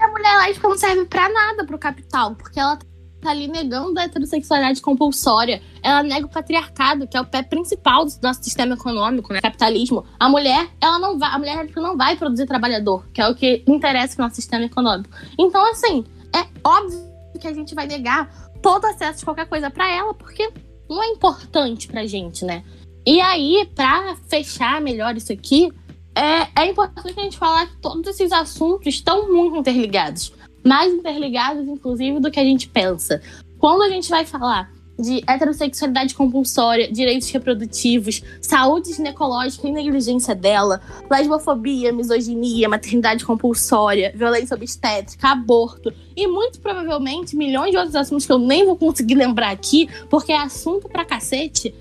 A mulher lésbica não serve para nada pro capital, porque ela tá ali negando a heterossexualidade compulsória. Ela nega o patriarcado, que é o pé principal do nosso sistema econômico, né? Capitalismo. A mulher, ela não vai, a mulher não vai produzir trabalhador, que é o que interessa pro nosso sistema econômico. Então, assim, é óbvio que a gente vai negar todo acesso de qualquer coisa para ela, porque não é importante pra gente, né? E aí, para fechar melhor isso aqui, é, é importante a gente falar que todos esses assuntos estão muito interligados mais interligados, inclusive, do que a gente pensa. Quando a gente vai falar de heterossexualidade compulsória, direitos reprodutivos, saúde ginecológica e negligência dela, lesbofobia, misoginia, maternidade compulsória, violência obstétrica, aborto e muito provavelmente milhões de outros assuntos que eu nem vou conseguir lembrar aqui, porque é assunto pra cacete.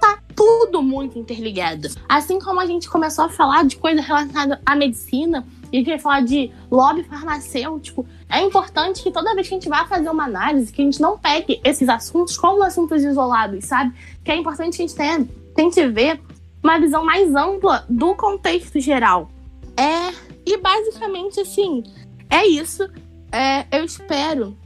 Tá tudo muito interligado. Assim como a gente começou a falar de coisa relacionada à medicina, e queria falar de lobby farmacêutico, é importante que toda vez que a gente vá fazer uma análise, que a gente não pegue esses assuntos como assuntos isolados, sabe? Que é importante que a gente tenha, tente ver uma visão mais ampla do contexto geral. É, e basicamente, assim, é isso. É, eu espero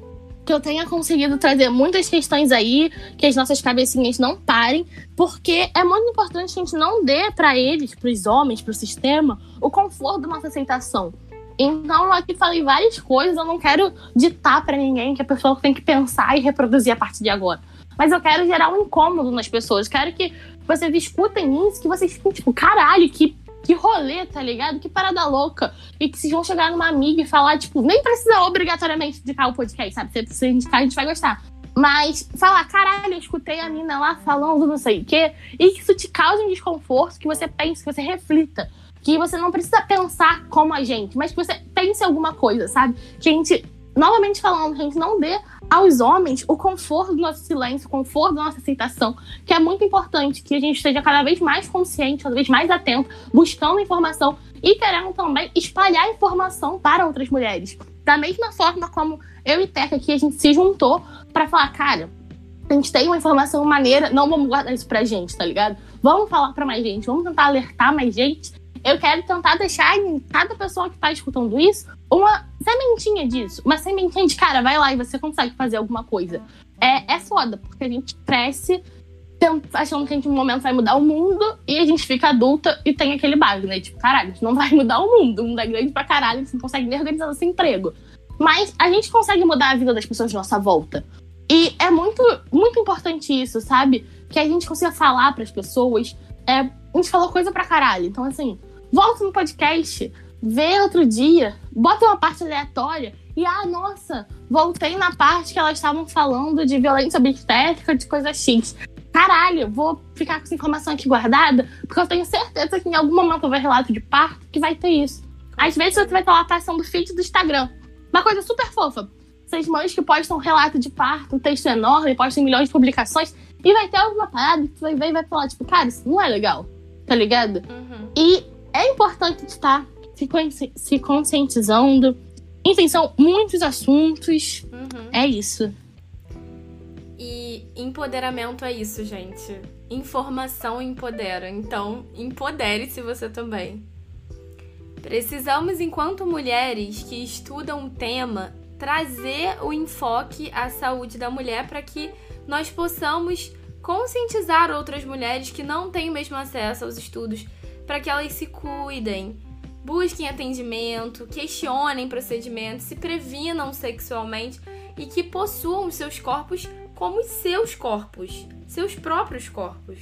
que eu tenha conseguido trazer muitas questões aí, que as nossas cabecinhas não parem, porque é muito importante que a gente não dê para eles, para os homens, para o sistema, o conforto da nossa aceitação. Então, eu aqui falei várias coisas, eu não quero ditar para ninguém que a pessoa tem que pensar e reproduzir a partir de agora. Mas eu quero gerar um incômodo nas pessoas. Quero que vocês escutem isso, que vocês fiquem tipo, caralho, que que rolê, tá ligado? Que parada louca. E que vocês vão chegar numa amiga e falar, tipo, nem precisa obrigatoriamente indicar o podcast, sabe? Se você indicar, a gente vai gostar. Mas falar, caralho, eu escutei a mina lá falando não sei o quê, e que isso te cause um desconforto, que você pense, que você reflita. Que você não precisa pensar como a gente, mas que você pense alguma coisa, sabe? Que a gente, novamente falando, a gente não dê aos homens o conforto do nosso silêncio, o conforto da nossa aceitação, que é muito importante que a gente esteja cada vez mais consciente, cada vez mais atento, buscando informação e querendo também espalhar informação para outras mulheres. Da mesma forma como eu e Teca aqui, a gente se juntou para falar, cara, a gente tem uma informação maneira, não vamos guardar isso pra gente, tá ligado? Vamos falar para mais gente, vamos tentar alertar mais gente eu quero tentar deixar em cada pessoa que tá escutando isso uma sementinha disso. Uma sementinha de, cara, vai lá e você consegue fazer alguma coisa. É, é foda, porque a gente cresce achando que a gente um momento vai mudar o mundo e a gente fica adulta e tem aquele bug, né? Tipo, caralho, a gente não vai mudar o mundo. O mundo é grande pra caralho, a gente não consegue nem organizar nosso emprego. Mas a gente consegue mudar a vida das pessoas de nossa volta. E é muito, muito importante isso, sabe? Que a gente consiga falar para as pessoas. É, a gente falou coisa pra caralho. Então, assim, volta no podcast, vê outro dia, bota uma parte aleatória e, ah, nossa, voltei na parte que elas estavam falando de violência obstétrica, de coisa X. Caralho, vou ficar com essa informação aqui guardada, porque eu tenho certeza que em algum momento ver relato de parto que vai ter isso. Às vezes você vai estar lá passando feed do Instagram. Uma coisa super fofa. Essas mães que postam relato de parto, um texto enorme, postam milhões de publicações, e vai ter alguma parada que você vai ver e vai falar, tipo, cara, isso não é legal. Tá ligado? Uhum. E é importante estar se conscientizando. Enfim, são muitos assuntos. Uhum. É isso. E empoderamento é isso, gente. Informação empodera. Então, empodere-se você também. Precisamos, enquanto mulheres que estudam o tema, trazer o enfoque à saúde da mulher para que nós possamos conscientizar outras mulheres que não têm o mesmo acesso aos estudos, para que elas se cuidem, busquem atendimento, questionem procedimentos, se previnam sexualmente e que possuam seus corpos como seus corpos, seus próprios corpos.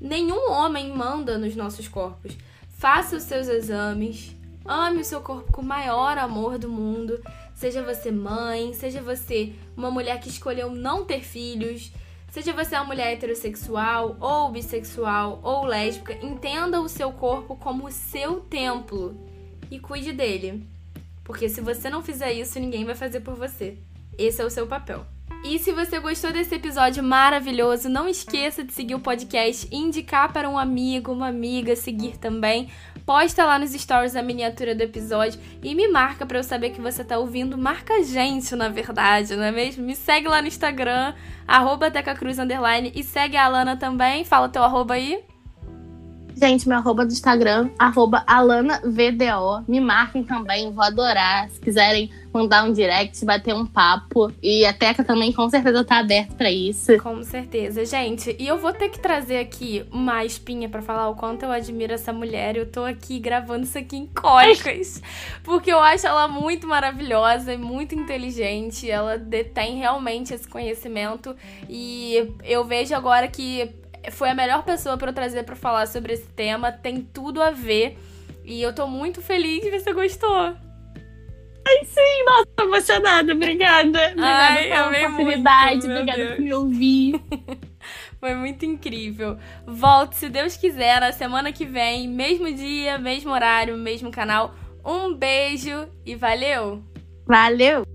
Nenhum homem manda nos nossos corpos. Faça os seus exames, ame o seu corpo com o maior amor do mundo. Seja você mãe, seja você uma mulher que escolheu não ter filhos, seja você uma mulher heterossexual ou bissexual ou lésbica, entenda o seu corpo como o seu templo e cuide dele. Porque se você não fizer isso, ninguém vai fazer por você. Esse é o seu papel. E se você gostou desse episódio maravilhoso, não esqueça de seguir o podcast, indicar para um amigo, uma amiga, seguir também. Posta lá nos stories a miniatura do episódio e me marca para eu saber que você tá ouvindo. Marca a gente, na verdade, não é mesmo? Me segue lá no Instagram, arroba Cruz, e segue a Alana também. Fala teu arroba aí. Gente, meu arroba do Instagram, arroba AlanaVDO. Me marquem também, vou adorar. Se quiserem mandar um direct, bater um papo. E a Teca também com certeza tá aberta para isso. Com certeza, gente. E eu vou ter que trazer aqui uma espinha para falar o quanto eu admiro essa mulher. Eu tô aqui gravando isso aqui em cólicas. porque eu acho ela muito maravilhosa e muito inteligente. Ela detém realmente esse conhecimento. E eu vejo agora que foi a melhor pessoa para eu trazer para falar sobre esse tema. Tem tudo a ver. E eu tô muito feliz que você gostou. Ai, sim, nossa, tô emocionada. Obrigada. Obrigada Ai, pela oportunidade. Muito, obrigada Deus. por me ouvir. Foi muito incrível. Volte, se Deus quiser, na semana que vem, mesmo dia, mesmo horário, mesmo canal. Um beijo e valeu! Valeu!